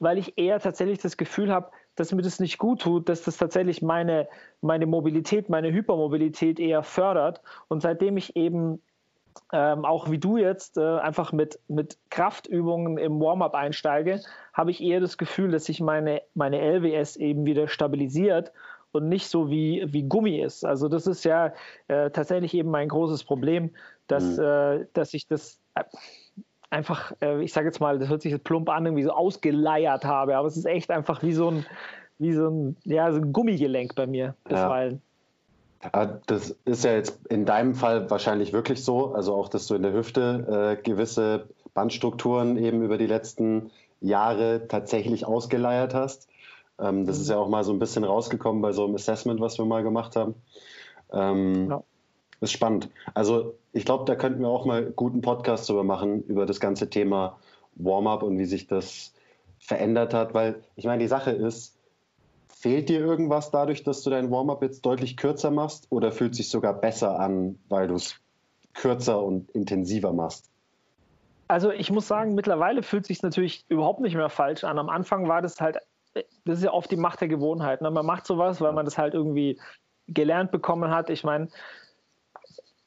weil ich eher tatsächlich das Gefühl habe, dass mir das nicht gut tut, dass das tatsächlich meine, meine Mobilität, meine Hypermobilität eher fördert. Und seitdem ich eben ähm, auch wie du jetzt äh, einfach mit, mit Kraftübungen im Warm-up einsteige, habe ich eher das Gefühl, dass sich meine, meine LWS eben wieder stabilisiert und nicht so wie, wie Gummi ist. Also das ist ja äh, tatsächlich eben mein großes Problem, dass, mhm. äh, dass ich das einfach, äh, ich sage jetzt mal, das hört sich jetzt plump an, irgendwie so ausgeleiert habe, aber es ist echt einfach wie so ein, wie so ein, ja, so ein Gummigelenk bei mir bisweilen. Ja. Das ist ja jetzt in deinem Fall wahrscheinlich wirklich so, also auch, dass du in der Hüfte äh, gewisse Bandstrukturen eben über die letzten Jahre tatsächlich ausgeleiert hast. Ähm, das ist ja auch mal so ein bisschen rausgekommen bei so einem Assessment, was wir mal gemacht haben. Ähm, ja. Ist spannend. Also ich glaube, da könnten wir auch mal guten Podcast drüber machen, über das ganze Thema Warm-up und wie sich das verändert hat. Weil ich meine, die Sache ist, fehlt dir irgendwas dadurch, dass du dein Warm-up jetzt deutlich kürzer machst oder fühlt sich sogar besser an, weil du es kürzer und intensiver machst? Also ich muss sagen, mittlerweile fühlt es sich natürlich überhaupt nicht mehr falsch an. Am Anfang war das halt das ist ja oft die Macht der Gewohnheit. Ne? Man macht sowas, weil man das halt irgendwie gelernt bekommen hat. Ich meine,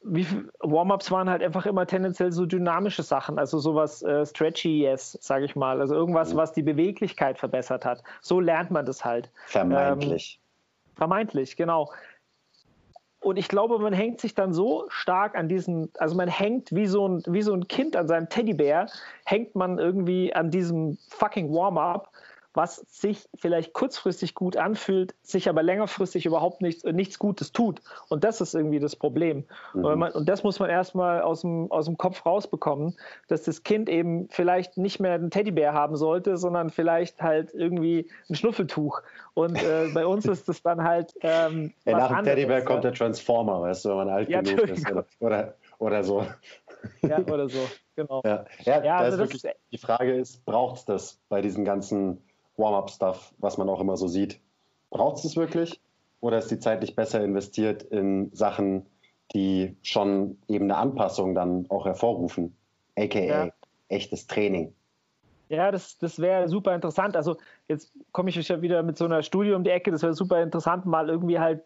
Warm-ups waren halt einfach immer tendenziell so dynamische Sachen, also sowas äh, stretchy yes, sage ich mal, also irgendwas, mhm. was die Beweglichkeit verbessert hat. So lernt man das halt. Vermeintlich. Ähm, vermeintlich, genau. Und ich glaube, man hängt sich dann so stark an diesen, also man hängt wie so ein, wie so ein Kind an seinem Teddybär, hängt man irgendwie an diesem fucking Warm-up was sich vielleicht kurzfristig gut anfühlt, sich aber längerfristig überhaupt nichts, nichts Gutes tut. Und das ist irgendwie das Problem. Mhm. Und, man, und, das muss man erstmal aus dem, aus dem Kopf rausbekommen, dass das Kind eben vielleicht nicht mehr einen Teddybär haben sollte, sondern vielleicht halt irgendwie ein Schnuffeltuch. Und äh, bei uns ist das dann halt. Ähm, ja, nach dem Teddybär kommt der Transformer, weißt du, wenn man alt ja, genug ist. Oder, oder, oder so. Ja, oder so, genau. Ja, ja, ja also wirklich, die Frage ist, braucht es das bei diesen ganzen Warm-up-Stuff, was man auch immer so sieht. Braucht es das wirklich? Oder ist die Zeit nicht besser investiert in Sachen, die schon eben eine Anpassung dann auch hervorrufen? AKA ja. echtes Training. Ja, das, das wäre super interessant. Also jetzt komme ich ja wieder mit so einer Studie um die Ecke. Das wäre super interessant, mal irgendwie halt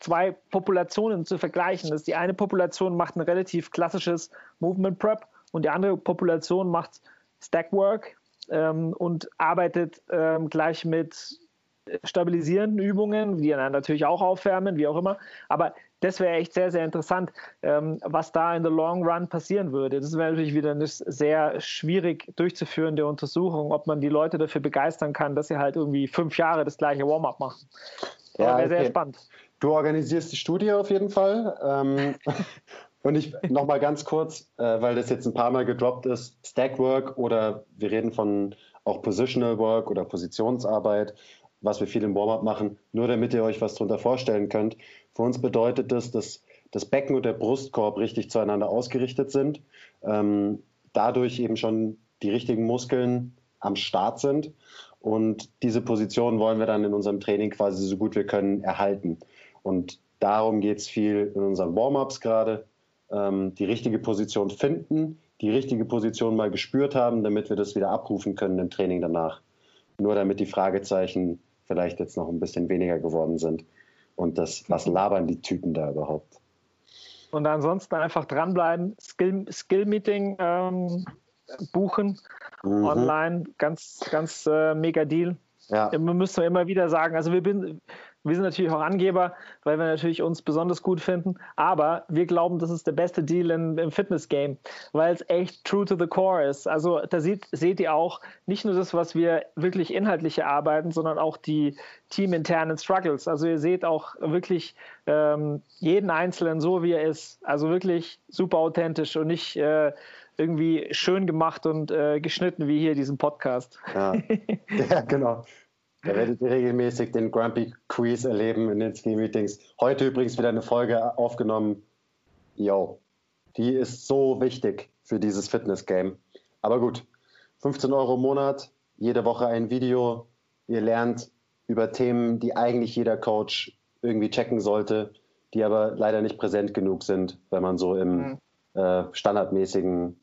zwei Populationen zu vergleichen. Das die eine Population macht ein relativ klassisches Movement Prep und die andere Population macht Stack Work, ähm, und arbeitet ähm, gleich mit stabilisierenden Übungen, die dann natürlich auch aufwärmen, wie auch immer. Aber das wäre echt sehr, sehr interessant, ähm, was da in the long run passieren würde. Das wäre natürlich wieder eine sehr schwierig durchzuführende Untersuchung, ob man die Leute dafür begeistern kann, dass sie halt irgendwie fünf Jahre das gleiche Warm-up machen. Ja, wäre okay. sehr spannend. Du organisierst die Studie auf jeden Fall. Ähm, Und ich nochmal ganz kurz, äh, weil das jetzt ein paar Mal gedroppt ist, Stackwork oder wir reden von auch Positional Work oder Positionsarbeit, was wir viel im Warm-up machen, nur damit ihr euch was darunter vorstellen könnt. Für uns bedeutet das, dass das Becken und der Brustkorb richtig zueinander ausgerichtet sind, ähm, dadurch eben schon die richtigen Muskeln am Start sind. Und diese Position wollen wir dann in unserem Training quasi so gut wir können erhalten. Und darum geht es viel in unseren Warm-ups gerade ähm, die richtige Position finden, die richtige Position mal gespürt haben, damit wir das wieder abrufen können im Training danach. Nur damit die Fragezeichen vielleicht jetzt noch ein bisschen weniger geworden sind. Und das, was labern die Typen da überhaupt? Und ansonsten einfach dranbleiben, Skill-Meeting Skill ähm, buchen, mhm. online, ganz, ganz äh, mega Deal. Ja. Wir müssen immer wieder sagen, also wir, bin, wir sind natürlich auch Angeber, weil wir natürlich uns besonders gut finden. Aber wir glauben, das ist der beste Deal im, im Fitness-Game, weil es echt true to the core ist. Also da seht, seht ihr auch nicht nur das, was wir wirklich inhaltlich erarbeiten, sondern auch die teaminternen Struggles. Also ihr seht auch wirklich ähm, jeden Einzelnen so, wie er ist. Also wirklich super authentisch und nicht äh, irgendwie schön gemacht und äh, geschnitten wie hier diesen Podcast. Ja, ja genau. Da werdet ihr regelmäßig den Grumpy Quiz erleben in den Ski-Meetings. Heute übrigens wieder eine Folge aufgenommen. Yo, die ist so wichtig für dieses Fitness-Game. Aber gut, 15 Euro im Monat, jede Woche ein Video. Ihr lernt über Themen, die eigentlich jeder Coach irgendwie checken sollte, die aber leider nicht präsent genug sind, wenn man so im mhm. äh, standardmäßigen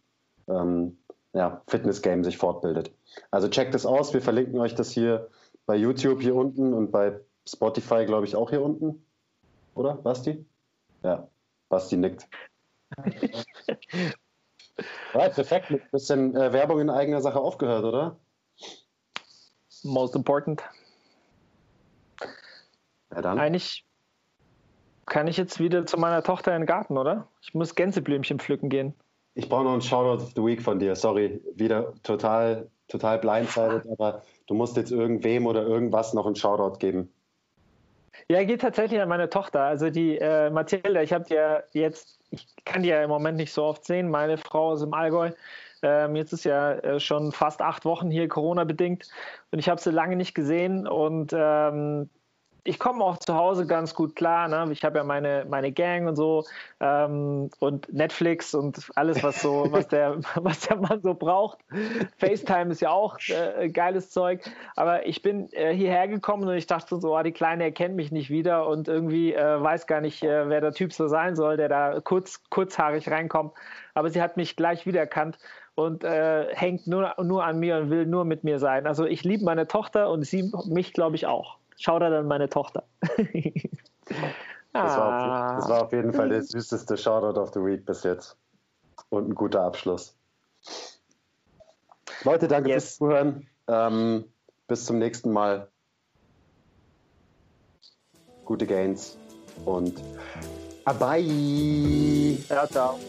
ähm, ja, Fitness-Game sich fortbildet. Also checkt es aus, wir verlinken euch das hier bei YouTube hier unten und bei Spotify, glaube ich, auch hier unten. Oder, Basti? Ja, Basti nickt. right, perfekt. Ein bisschen äh, Werbung in eigener Sache aufgehört, oder? Most important. Ja, dann. Eigentlich kann ich jetzt wieder zu meiner Tochter in den Garten, oder? Ich muss Gänseblümchen pflücken gehen. Ich brauche noch einen Shoutout of the Week von dir. Sorry, wieder total, total blindsided, aber du musst jetzt irgendwem oder irgendwas noch einen Shoutout geben. Ja, geht tatsächlich an meine Tochter. Also die äh, Mathilda, ich habe ja jetzt, ich kann die ja im Moment nicht so oft sehen. Meine Frau ist im Allgäu. Ähm, jetzt ist ja äh, schon fast acht Wochen hier Corona-bedingt und ich habe sie lange nicht gesehen und ähm, ich komme auch zu Hause ganz gut klar. Ne? Ich habe ja meine, meine Gang und so ähm, und Netflix und alles, was so, was der, was der Mann so braucht. FaceTime ist ja auch äh, geiles Zeug. Aber ich bin äh, hierher gekommen und ich dachte so, oh, die Kleine erkennt mich nicht wieder und irgendwie äh, weiß gar nicht, äh, wer der Typ so sein soll, der da kurz, kurzhaarig reinkommt. Aber sie hat mich gleich wiedererkannt und äh, hängt nur, nur an mir und will nur mit mir sein. Also ich liebe meine Tochter und sie mich, glaube ich, auch. Shoutout an meine Tochter. Das war, auf, das war, auf, jeden Fall der süßeste Shoutout of the Week bis jetzt. Und ein guter Abschluss. Leute, danke yes. fürs Zuhören. Ähm, bis zum nächsten Mal. Gute Gains und bye. Ciao, ciao.